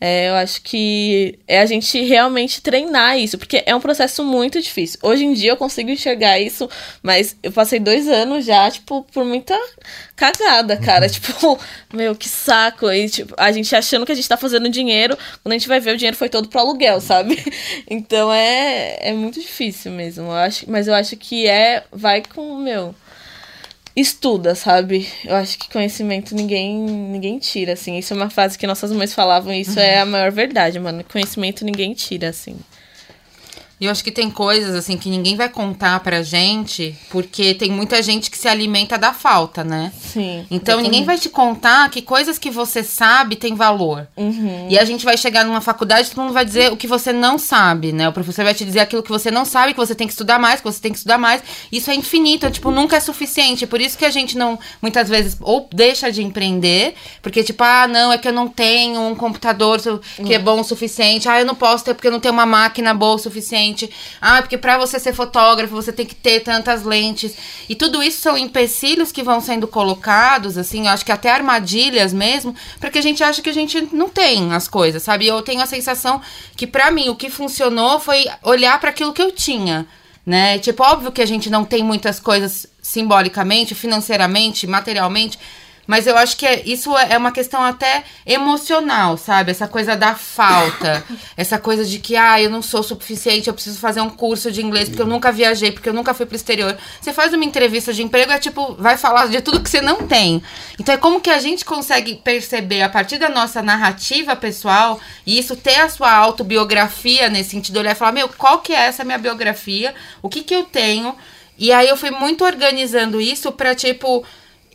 É, eu acho que é a gente realmente treinar isso, porque é um processo muito difícil. Hoje em dia eu consigo enxergar isso, mas eu passei dois anos já, tipo, por muita cagada, cara. Uhum. Tipo, [LAUGHS] meu, que saco. E, tipo, a gente achando que a gente tá fazendo dinheiro, quando a gente vai ver, o dinheiro foi todo pro aluguel, sabe? [LAUGHS] Então é, é muito difícil mesmo. Eu acho, mas eu acho que é. Vai com, meu estuda, sabe? Eu acho que conhecimento ninguém ninguém tira, assim. Isso é uma frase que nossas mães falavam, e isso é a maior verdade, mano. Conhecimento ninguém tira, assim. E eu acho que tem coisas assim que ninguém vai contar pra gente, porque tem muita gente que se alimenta da falta, né? Sim. Então ninguém vai te contar que coisas que você sabe têm valor. Uhum. E a gente vai chegar numa faculdade, todo mundo vai dizer o que você não sabe, né? O professor vai te dizer aquilo que você não sabe, que você tem que estudar mais, que você tem que estudar mais. Isso é infinito, é, tipo, nunca é suficiente. Por isso que a gente não, muitas vezes, ou deixa de empreender, porque tipo, ah, não, é que eu não tenho um computador que uhum. é bom o suficiente. Ah, eu não posso ter porque eu não tenho uma máquina boa o suficiente lente. Ah, porque para você ser fotógrafo, você tem que ter tantas lentes. E tudo isso são empecilhos que vão sendo colocados, assim, eu acho que até armadilhas mesmo, porque a gente acha que a gente não tem as coisas, sabe? Eu tenho a sensação que para mim o que funcionou foi olhar para aquilo que eu tinha. Né? Tipo, óbvio que a gente não tem muitas coisas simbolicamente, financeiramente, materialmente, mas eu acho que é, isso é uma questão até emocional, sabe? Essa coisa da falta. [LAUGHS] essa coisa de que, ah, eu não sou suficiente, eu preciso fazer um curso de inglês porque eu nunca viajei, porque eu nunca fui pro exterior. Você faz uma entrevista de emprego, é tipo, vai falar de tudo que você não tem. Então é como que a gente consegue perceber a partir da nossa narrativa pessoal e isso ter a sua autobiografia nesse sentido, olhar e falar, meu, qual que é essa minha biografia? O que que eu tenho? E aí eu fui muito organizando isso para tipo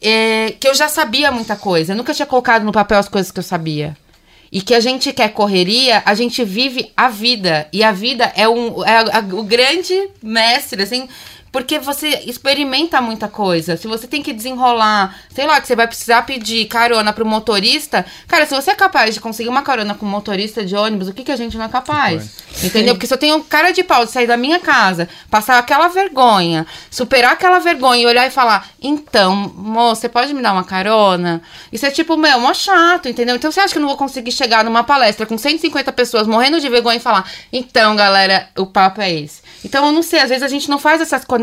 é, que eu já sabia muita coisa. Eu nunca tinha colocado no papel as coisas que eu sabia. E que a gente quer correria, a gente vive a vida. E a vida é, um, é a, o grande mestre, assim. Porque você experimenta muita coisa. Se você tem que desenrolar, sei lá, que você vai precisar pedir carona pro motorista. Cara, se você é capaz de conseguir uma carona com motorista de ônibus, o que, que a gente não é capaz? Entendeu? Porque se eu tenho cara de pau de sair da minha casa, passar aquela vergonha, superar aquela vergonha e olhar e falar: então, moça, você pode me dar uma carona? Isso é tipo, meu, mó chato, entendeu? Então você acha que eu não vou conseguir chegar numa palestra com 150 pessoas morrendo de vergonha e falar: então, galera, o papo é esse. Então, eu não sei, às vezes a gente não faz essas conexões,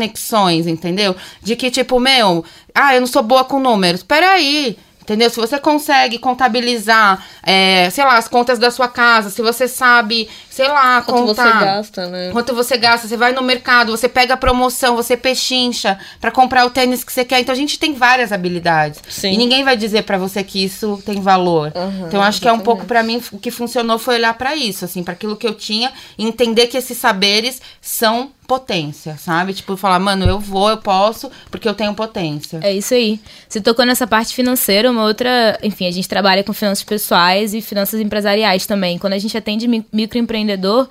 entendeu? De que, tipo, meu, ah, eu não sou boa com números. Peraí. Entendeu? Se você consegue contabilizar, é, sei lá, as contas da sua casa, se você sabe, sei lá, quanto contar, você gasta, né? Quanto você gasta, você vai no mercado, você pega a promoção, você pechincha para comprar o tênis que você quer. Então a gente tem várias habilidades. Sim. E ninguém vai dizer para você que isso tem valor. Uhum, então acho que é um pouco para mim o que funcionou foi olhar para isso, assim, para aquilo que eu tinha e entender que esses saberes são potência, sabe? Tipo, falar, mano, eu vou, eu posso, porque eu tenho potência. É isso aí. Você tocou nessa parte financeira, uma outra. Enfim, a gente trabalha com finanças pessoais e finanças empresariais também. Quando a gente atende microempreendedor,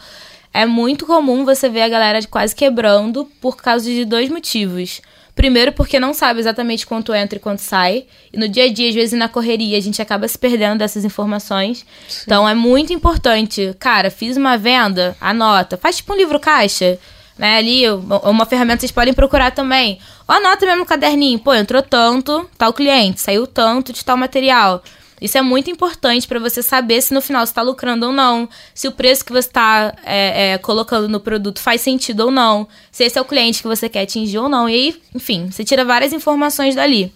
é muito comum você ver a galera quase quebrando por causa de dois motivos. Primeiro, porque não sabe exatamente quanto entra e quanto sai. E no dia a dia, às vezes na correria, a gente acaba se perdendo dessas informações. Sim. Então é muito importante. Cara, fiz uma venda, anota. Faz tipo um livro caixa né, ali, uma ferramenta que vocês podem procurar também. Ou anota mesmo no caderninho, pô, entrou tanto, tal cliente, saiu tanto de tal material. Isso é muito importante para você saber se no final você está lucrando ou não, se o preço que você está é, é, colocando no produto faz sentido ou não, se esse é o cliente que você quer atingir ou não. E aí, enfim, você tira várias informações dali.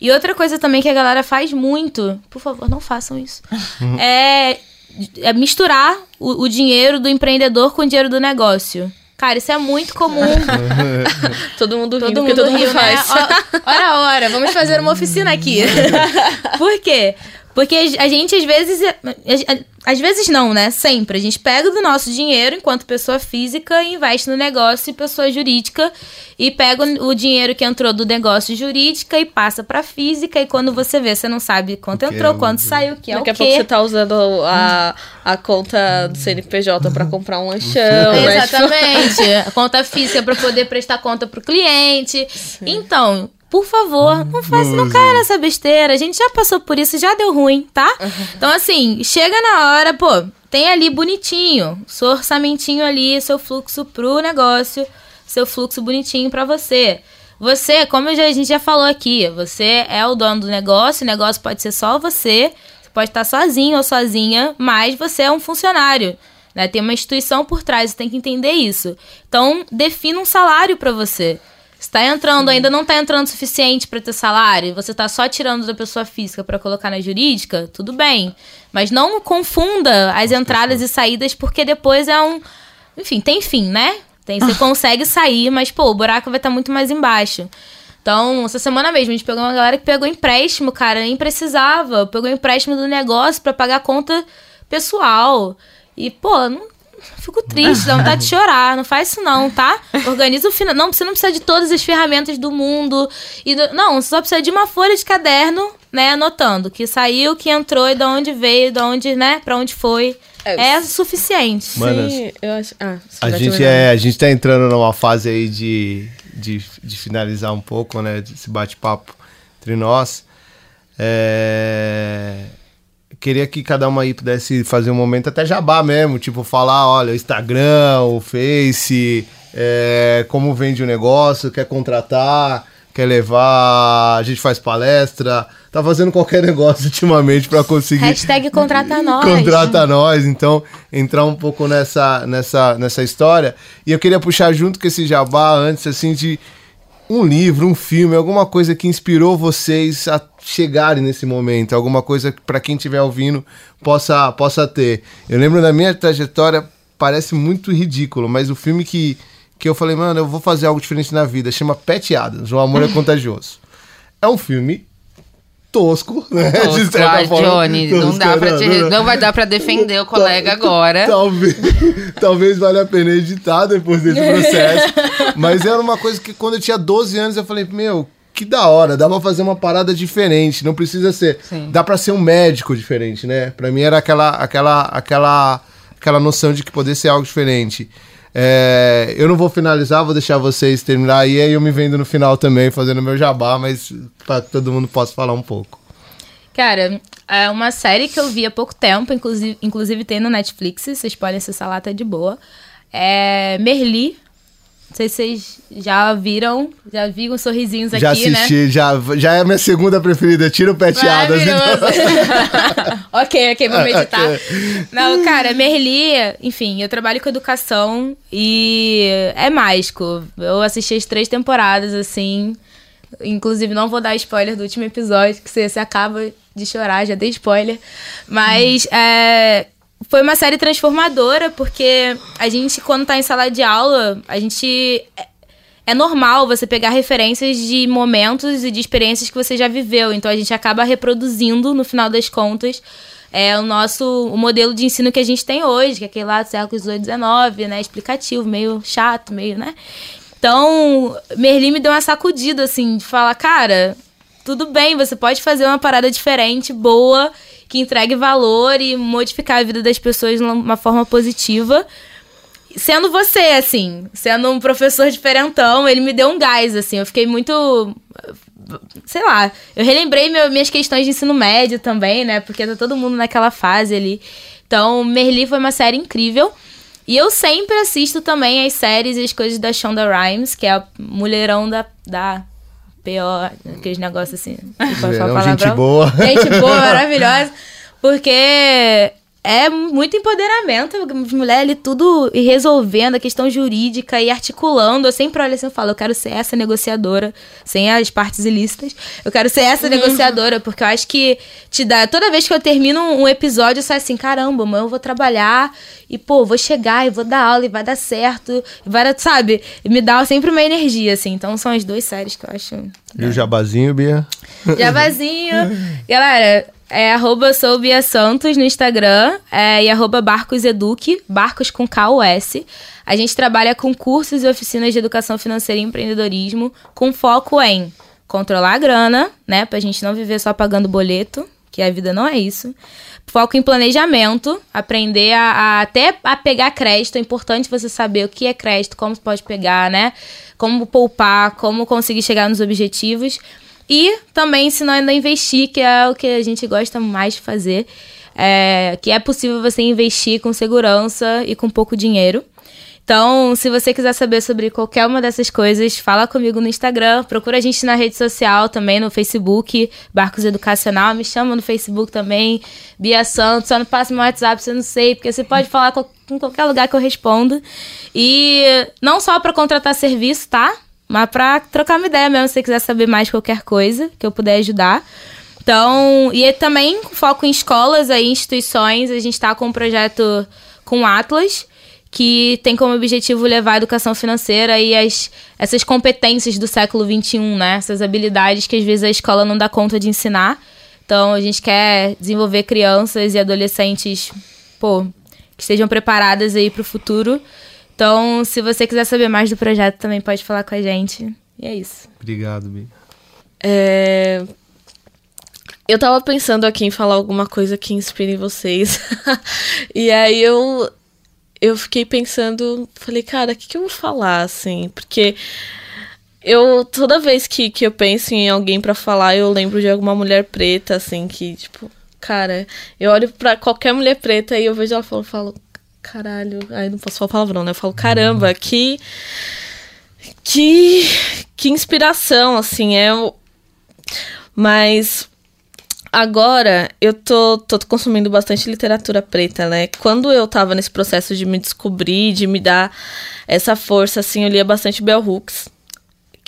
E outra coisa também que a galera faz muito, por favor, não façam isso, [LAUGHS] é, é, misturar o, o dinheiro do empreendedor com o dinheiro do negócio. Cara, isso é muito comum. [LAUGHS] todo mundo todo mundo todo mundo faz. Né? [LAUGHS] Ora, ora, vamos fazer uma oficina aqui. [LAUGHS] Por quê? Porque a gente, às vezes. Às vezes não, né? Sempre. A gente pega do nosso dinheiro enquanto pessoa física e investe no negócio pessoa jurídica. E pega o dinheiro que entrou do negócio jurídica e passa pra física. E quando você vê, você não sabe quanto entrou, é quanto saiu, que é Daqui o quê. Daqui a pouco você tá usando a, a conta do CNPJ pra comprar um [LAUGHS] lanchão. Né? Exatamente. a conta física pra poder prestar conta pro cliente. Sim. Então, por favor, não faça, não caia nessa besteira. A gente já passou por isso, já deu ruim, tá? Então, assim, chega na hora, pô, tem ali bonitinho, seu orçamentinho ali, seu fluxo pro negócio, seu fluxo bonitinho para você. Você, como já, a gente já falou aqui, você é o dono do negócio, o negócio pode ser só você, você pode estar sozinho ou sozinha, mas você é um funcionário. Né? Tem uma instituição por trás, você tem que entender isso. Então, defina um salário para você está entrando, ainda não está entrando o suficiente para ter salário, você está só tirando da pessoa física para colocar na jurídica, tudo bem. Mas não confunda as entradas e saídas, porque depois é um. Enfim, tem fim, né? Tem, você [LAUGHS] consegue sair, mas, pô, o buraco vai estar tá muito mais embaixo. Então, essa semana mesmo, a gente pegou uma galera que pegou empréstimo, cara, nem precisava. Pegou empréstimo do negócio para pagar conta pessoal. E, pô, não, Fico triste, dá vontade de chorar. Não faz isso não, tá? Organiza o final. Não, você não precisa de todas as ferramentas do mundo. E do... Não, você só precisa de uma folha de caderno, né? Anotando que saiu, que entrou e de onde veio, de onde, né? Pra onde foi. É, é suficiente. Mano, Sim, eu acho. Ah, a, gente é, a gente tá entrando numa fase aí de, de, de finalizar um pouco, né? Esse bate-papo entre nós. É queria que cada uma aí pudesse fazer um momento até jabá mesmo, tipo, falar, olha, o Instagram, o Face, é, como vende o negócio, quer contratar, quer levar, a gente faz palestra, tá fazendo qualquer [LAUGHS] negócio ultimamente para conseguir. Hashtag contrata nós. Contrata nós, então entrar um pouco nessa, nessa, nessa história. E eu queria puxar junto com esse jabá antes, assim, de um livro, um filme, alguma coisa que inspirou vocês a chegarem nesse momento, alguma coisa que para quem estiver ouvindo possa possa ter. Eu lembro da minha trajetória, parece muito ridículo, mas o filme que que eu falei, mano, eu vou fazer algo diferente na vida, chama Pet Adams, O Amor é [LAUGHS] Contagioso. É um filme tosco, né? Tosco, ai, Johnny, tosco, não, dá pra te, não, não, vai dar pra defender o [LAUGHS] colega agora. Talvez, [LAUGHS] talvez valha a pena editar depois desse [LAUGHS] processo. mas era uma coisa que quando eu tinha 12 anos eu falei, meu, que da hora, dá pra fazer uma parada diferente, não precisa ser, Sim. dá pra ser um médico diferente, né? Pra mim era aquela, aquela, aquela, aquela noção de que poder ser algo diferente. É, eu não vou finalizar, vou deixar vocês terminar e aí eu me vendo no final também, fazendo meu jabá, mas para que todo mundo possa falar um pouco. Cara, é uma série que eu vi há pouco tempo, inclusive, inclusive tem no Netflix, vocês podem acessar lá, tá de boa. É Merli, não sei se vocês já viram, já vi uns sorrisinhos já aqui, assisti, né? Já já é a minha segunda preferida. Tira o Petiadas. Então. [LAUGHS] ok, ok, vou [LAUGHS] meditar. okay. Não, cara, Merli, enfim, eu trabalho com educação e é mágico. Eu assisti as três temporadas, assim. Inclusive, não vou dar spoiler do último episódio, que você, você acaba de chorar, já dei spoiler. Mas, hum. é foi uma série transformadora, porque a gente, quando tá em sala de aula, a gente. É, é normal você pegar referências de momentos e de experiências que você já viveu. Então a gente acaba reproduzindo, no final das contas, é o nosso o modelo de ensino que a gente tem hoje, que é aquele lá do século XVIII, XIX, né? Explicativo, meio chato, meio, né? Então, Merlin me deu uma sacudida, assim, de falar, cara, tudo bem, você pode fazer uma parada diferente, boa, que entregue valor e modificar a vida das pessoas de uma forma positiva. Sendo você, assim, sendo um professor diferentão, ele me deu um gás, assim. Eu fiquei muito. Sei lá. Eu relembrei meu, minhas questões de ensino médio também, né? Porque tá todo mundo naquela fase ali. Então, Merli foi uma série incrível. E eu sempre assisto também as séries e as coisas da Shonda Rhimes, que é a mulherão da, da PO, aqueles negócios assim. falar Mulherão, gente boa. Gente boa, maravilhosa. [LAUGHS] Porque é muito empoderamento, as mulheres ali tudo e resolvendo a questão jurídica e articulando. Eu sempre olho assim e falo, eu quero ser essa negociadora, sem as partes ilícitas. Eu quero ser essa negociadora, porque eu acho que te dá. Toda vez que eu termino um episódio, eu saio assim, caramba, amanhã eu vou trabalhar e, pô, vou chegar e vou dar aula e vai dar certo. E vai dar, sabe? E me dá sempre uma energia, assim. Então são as duas séries que eu acho. E o jabazinho, Bia? Jabazinho. [LAUGHS] Galera, é arroba Santos no Instagram é, e arroba Barcos Eduque, Barcos com K-U-S. A gente trabalha com cursos e oficinas de educação financeira e empreendedorismo com foco em controlar a grana, né? Pra gente não viver só pagando boleto, que a vida não é isso. Foco em planejamento, aprender a, a- até a pegar crédito. É importante você saber o que é crédito, como pode pegar, né? Como poupar, como conseguir chegar nos objetivos. E também ensinando a investir, que é o que a gente gosta mais de fazer. É, que é possível você investir com segurança e com pouco dinheiro. Então, se você quiser saber sobre qualquer uma dessas coisas, fala comigo no Instagram, procura a gente na rede social também, no Facebook, Barcos Educacional, me chama no Facebook também, Bia Santos, só não passa meu WhatsApp, eu não sei, porque você pode falar co- em qualquer lugar que eu respondo. E não só para contratar serviço, tá? Mas para trocar uma ideia mesmo, se você quiser saber mais qualquer coisa que eu puder ajudar. Então, e é também com foco em escolas e instituições, a gente está com um projeto com Atlas, que tem como objetivo levar a educação financeira e as, essas competências do século XXI, né? Essas habilidades que às vezes a escola não dá conta de ensinar. Então, a gente quer desenvolver crianças e adolescentes, pô, que estejam preparadas aí para o futuro. Então, se você quiser saber mais do projeto, também pode falar com a gente. E é isso. Obrigado, Bia. É, Eu tava pensando aqui em falar alguma coisa que inspire vocês. [LAUGHS] e aí eu eu fiquei pensando, falei, cara, o que, que eu vou falar, assim? Porque eu, toda vez que, que eu penso em alguém pra falar, eu lembro de alguma mulher preta, assim, que, tipo, cara, eu olho pra qualquer mulher preta e eu vejo ela falando, falo, caralho, aí não posso falar palavrão, né? Eu falo, caramba, que. Que. Que inspiração, assim, é. Mas agora eu tô, tô consumindo bastante literatura preta, né? Quando eu tava nesse processo de me descobrir, de me dar essa força, assim, eu lia bastante Bell Hooks.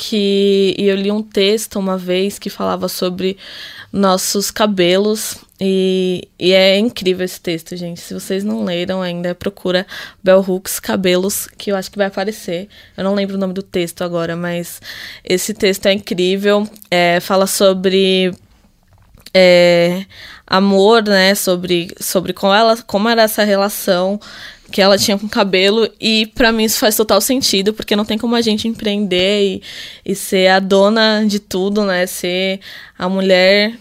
Que e eu li um texto uma vez que falava sobre nossos cabelos. E, e é incrível esse texto, gente. Se vocês não leram ainda, procura Bell Hooks Cabelos, que eu acho que vai aparecer. Eu não lembro o nome do texto agora, mas esse texto é incrível. É, fala sobre é, amor, né? Sobre, sobre como, ela, como era essa relação que ela tinha com cabelo. E pra mim isso faz total sentido, porque não tem como a gente empreender e, e ser a dona de tudo, né? Ser a mulher.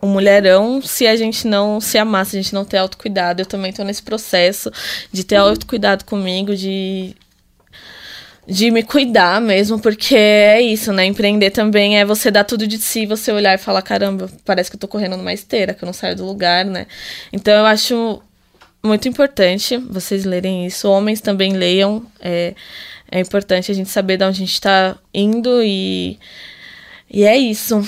O mulherão, se a gente não se amar, se a gente não ter autocuidado. Eu também tô nesse processo de ter autocuidado comigo, de de me cuidar mesmo, porque é isso, né? Empreender também é você dar tudo de si, você olhar e falar, caramba, parece que eu tô correndo numa esteira, que eu não saio do lugar, né? Então eu acho muito importante vocês lerem isso. Homens também leiam. É, é importante a gente saber de onde a gente tá indo e, e é isso.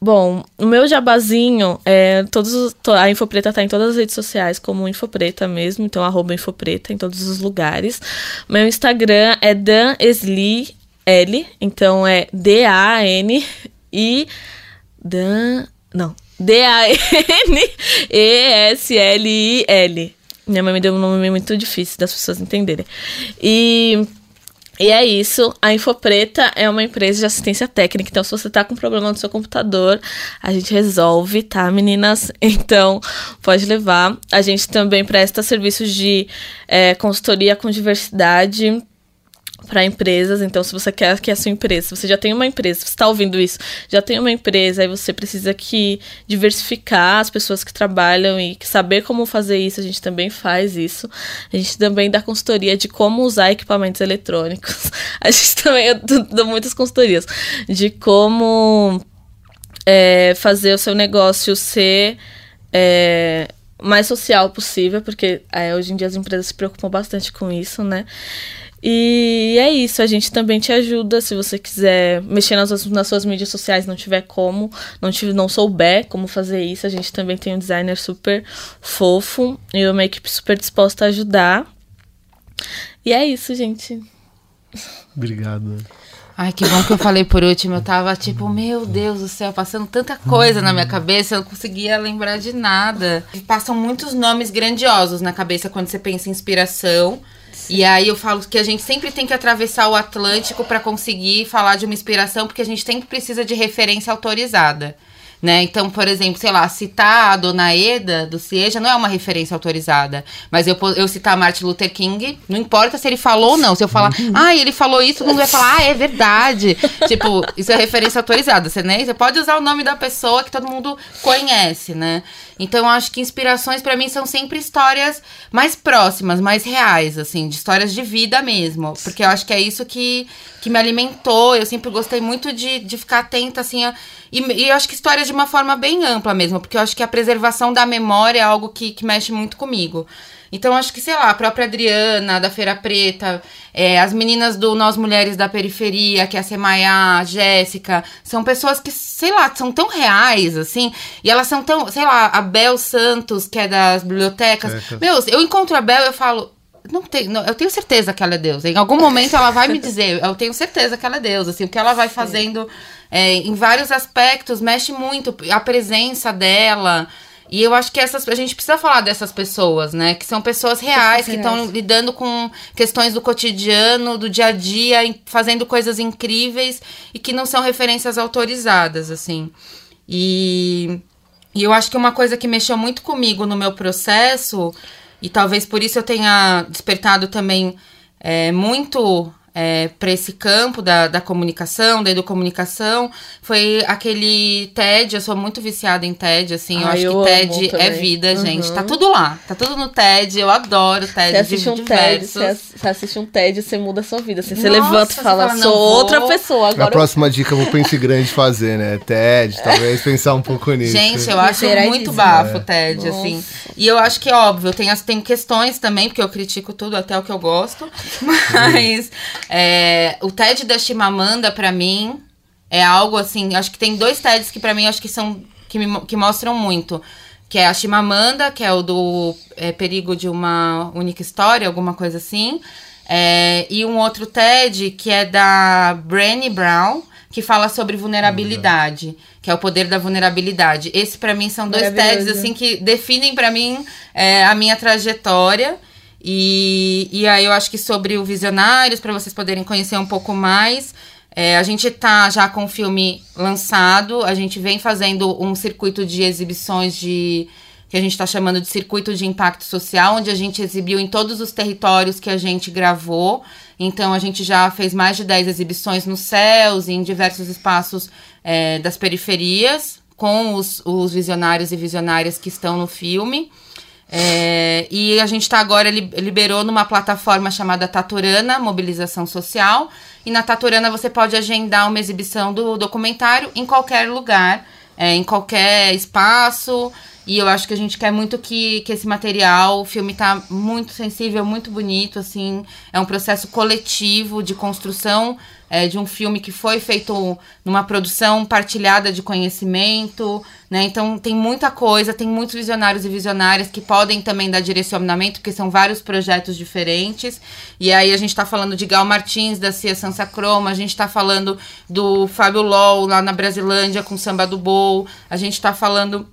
Bom, o meu jabazinho, é, todos os- to- a Infopreta tá em todas as redes sociais, como Infopreta mesmo, então arroba Infopreta em todos os lugares. Meu Instagram é danesli, L, então é D-A-N-I, Dan, não, D-A-N-E-S-L-I-L. Minha mãe me deu um nome muito difícil das pessoas entenderem. E e é isso. A Infopreta é uma empresa de assistência técnica. Então, se você tá com problema no seu computador, a gente resolve, tá, meninas? [LAUGHS] Então, pode levar. A gente também presta serviços de eh, consultoria com diversidade para empresas. Então, se você quer que a sua empresa, se você já tem uma empresa, se você está ouvindo isso, já tem uma empresa, aí você precisa que diversificar as pessoas que trabalham e saber como fazer isso, a gente também faz isso. A gente também dá consultoria de como usar equipamentos eletrônicos. [LAUGHS] A gente também dou muitas consultorias de como é, fazer o seu negócio ser é, mais social possível, porque é, hoje em dia as empresas se preocupam bastante com isso, né? E é isso, a gente também te ajuda se você quiser mexer nas, nas suas mídias sociais, não tiver como, não, tiver, não souber como fazer isso, a gente também tem um designer super fofo e uma equipe super disposta a ajudar. E é isso, gente. Obrigado. Ai, que bom que eu falei por último. Eu tava tipo, meu Deus do céu, passando tanta coisa na minha cabeça, eu não conseguia lembrar de nada. E passam muitos nomes grandiosos na cabeça quando você pensa em inspiração. E aí eu falo que a gente sempre tem que atravessar o Atlântico para conseguir falar de uma inspiração, porque a gente sempre precisa de referência autorizada. Né? Então, por exemplo, sei lá, citar a Dona Eda do Cieja não é uma referência autorizada. Mas eu, eu citar Martin Luther King, não importa se ele falou ou não. Se eu falar, ah, ele falou isso, todo mundo vai falar, ah, é verdade. [LAUGHS] tipo, isso é referência autorizada. Você, né? você pode usar o nome da pessoa que todo mundo conhece, né? Então, eu acho que inspirações para mim são sempre histórias mais próximas, mais reais, assim, de histórias de vida mesmo. Porque eu acho que é isso que, que me alimentou. Eu sempre gostei muito de, de ficar atenta, assim, a, e, e eu acho que histórias de uma forma bem ampla mesmo, porque eu acho que a preservação da memória é algo que, que mexe muito comigo. Então, acho que, sei lá, a própria Adriana, da Feira Preta, é, as meninas do Nós Mulheres da Periferia, que é a Semaiá, a Jéssica, são pessoas que, sei lá, são tão reais, assim, e elas são tão, sei lá, a Bel Santos, que é das bibliotecas. É, Meu, eu encontro a Bel e eu falo, não tenho, não, eu tenho certeza que ela é Deus. Em algum momento ela vai me dizer, eu tenho certeza que ela é Deus, assim, o que ela vai fazendo é, em vários aspectos mexe muito a presença dela. E eu acho que essas, a gente precisa falar dessas pessoas, né? Que são pessoas reais, que estão lidando com questões do cotidiano, do dia a dia, fazendo coisas incríveis e que não são referências autorizadas, assim. E, e eu acho que uma coisa que mexeu muito comigo no meu processo, e talvez por isso eu tenha despertado também é, muito é, para esse campo da, da comunicação, da educomunicação, foi aquele TED, eu sou muito viciada em TED, assim, eu acho eu que TED é vida, uhum. gente. Tá tudo lá, tá tudo no TED, eu adoro TED. Você assiste um TED, você assiste um TED, você muda a sua vida. Assim, você levanta e fala, fala sou outra vou... pessoa. Agora a próxima dica eu vou pensar grande fazer, né? TED, talvez pensar um pouco nisso. Gente, eu acho muito bafo o TED, é. assim. E eu acho que, óbvio, tem, as, tem questões também, porque eu critico tudo, até o que eu gosto, [LAUGHS] mas... É, o TED da Chimamanda, para mim, é algo assim. Acho que tem dois TEDs que para mim acho que são. Que, me, que mostram muito. Que é a Chimamanda, que é o do é, perigo de uma única história, alguma coisa assim. É, e um outro TED que é da Brené Brown, que fala sobre vulnerabilidade, que é o poder da vulnerabilidade. Esse para mim são dois TEDs assim que definem para mim é, a minha trajetória e, e aí eu acho que sobre o Visionários, para vocês poderem conhecer um pouco mais, é, a gente tá já com o filme lançado, a gente vem fazendo um circuito de exibições de que a gente está chamando de circuito de impacto social, onde a gente exibiu em todos os territórios que a gente gravou. Então a gente já fez mais de 10 exibições nos céus e em diversos espaços é, das periferias, com os, os visionários e visionárias que estão no filme. É, e a gente está agora, liberou numa plataforma chamada Taturana, Mobilização Social. E na Taturana você pode agendar uma exibição do documentário em qualquer lugar, é, em qualquer espaço. E eu acho que a gente quer muito que, que esse material, o filme está muito sensível, muito bonito, assim. É um processo coletivo de construção é, de um filme que foi feito numa produção partilhada de conhecimento, né? Então tem muita coisa, tem muitos visionários e visionárias que podem também dar direcionamento, porque são vários projetos diferentes. E aí a gente está falando de Gal Martins, da Cia Sansa Croma, a gente está falando do Fábio Lol lá na Brasilândia com Samba do Bowl, a gente está falando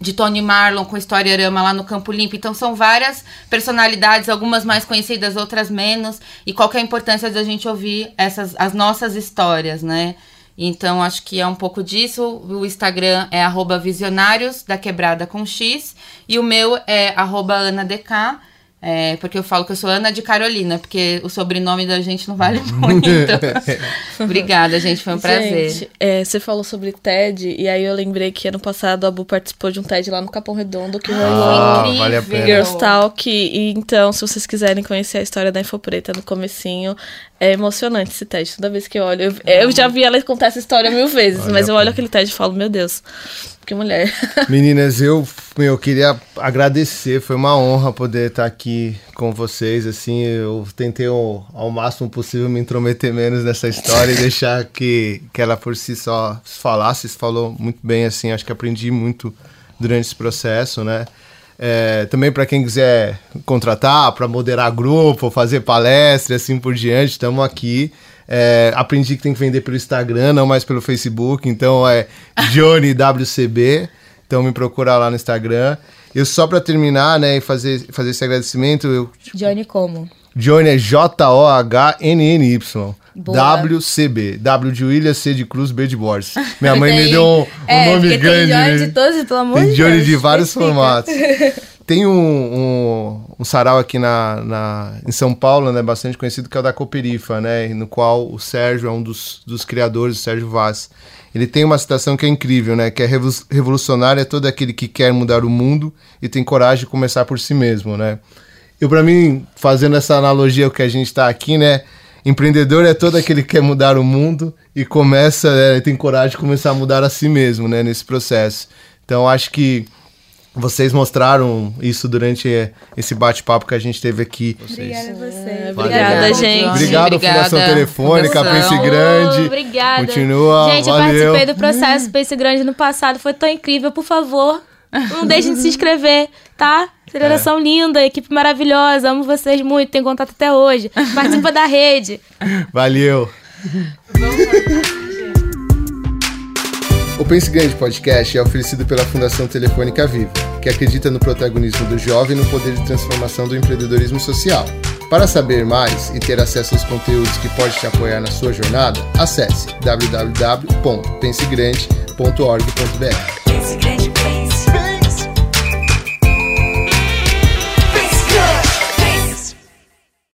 de Tony Marlon com Historiarama lá no Campo Limpo. Então são várias personalidades, algumas mais conhecidas, outras menos. E qual que é a importância da gente ouvir essas as nossas histórias, né? Então acho que é um pouco disso. O Instagram é @visionários da quebrada com X e o meu é @anadk. É, porque eu falo que eu sou Ana de Carolina, porque o sobrenome da gente não vale [LAUGHS] muito. [LAUGHS] Obrigada, gente, foi um prazer. Gente, é, você falou sobre TED, e aí eu lembrei que ano passado a Bu participou de um TED lá no Capão Redondo, que rolou ah, incrível. Vale a pena. Girls Talk. E, então, se vocês quiserem conhecer a história da Infopreta no comecinho, é emocionante esse TED. Toda vez que eu olho, eu, eu já vi ela contar essa história mil vezes, vale mas eu olho aquele TED e falo, meu Deus. Que mulher. [LAUGHS] Meninas, eu, eu queria agradecer, foi uma honra poder estar aqui com vocês, assim, eu tentei ao, ao máximo possível me intrometer menos nessa história e deixar que, que ela por si só falasse, falou muito bem, assim, acho que aprendi muito durante esse processo, né? É, também para quem quiser contratar, para moderar grupo, fazer palestra, assim por diante, estamos aqui. É, aprendi que tem que vender pelo Instagram, não mais pelo Facebook. Então é Johnny WCB. Então me procura lá no Instagram. Eu só para terminar, né, e fazer, fazer esse agradecimento, eu Johnny como? Johnny é J-O-H-N-N-Y. WCB. W de William, C de Cruz, B de Borges. Minha [LAUGHS] mãe me deu um, um é, nome grande. Tem Johnny de todos, pelo amor Tem de Johnny Deus. de vários formatos. [LAUGHS] Tem um, um, um sarau aqui na, na, em São Paulo, né, bastante conhecido, que é o da Cooperifa, né, no qual o Sérgio é um dos, dos criadores, o Sérgio Vaz. Ele tem uma citação que é incrível, né, que é "Revo- revolucionário é todo aquele que quer mudar o mundo e tem coragem de começar por si mesmo, né. Eu, para mim, fazendo essa analogia ao que a gente está aqui, né, empreendedor é todo aquele que quer mudar o mundo e começa, né, tem coragem de começar a mudar a si mesmo, né, nesse processo. Então, acho que vocês mostraram isso durante eh, esse bate-papo que a gente teve aqui. Obrigada a você. É, Obrigada, gente. Obrigado, Obrigada, Fundação Telefônica, Fundação. Pense Grande. Obrigada. Continua, Gente, eu valeu. participei do processo Pense Grande no passado, foi tão incrível. Por favor, não deixem de se inscrever, tá? Aceleração É. linda, equipe maravilhosa, amo vocês muito, tenho contato até hoje. Participa da rede. Valeu. O Pense Grande Podcast é oferecido pela Fundação Telefônica Viva, que acredita no protagonismo do jovem e no poder de transformação do empreendedorismo social. Para saber mais e ter acesso aos conteúdos que pode te apoiar na sua jornada, acesse www.pensegrande.org.br. Pense grande,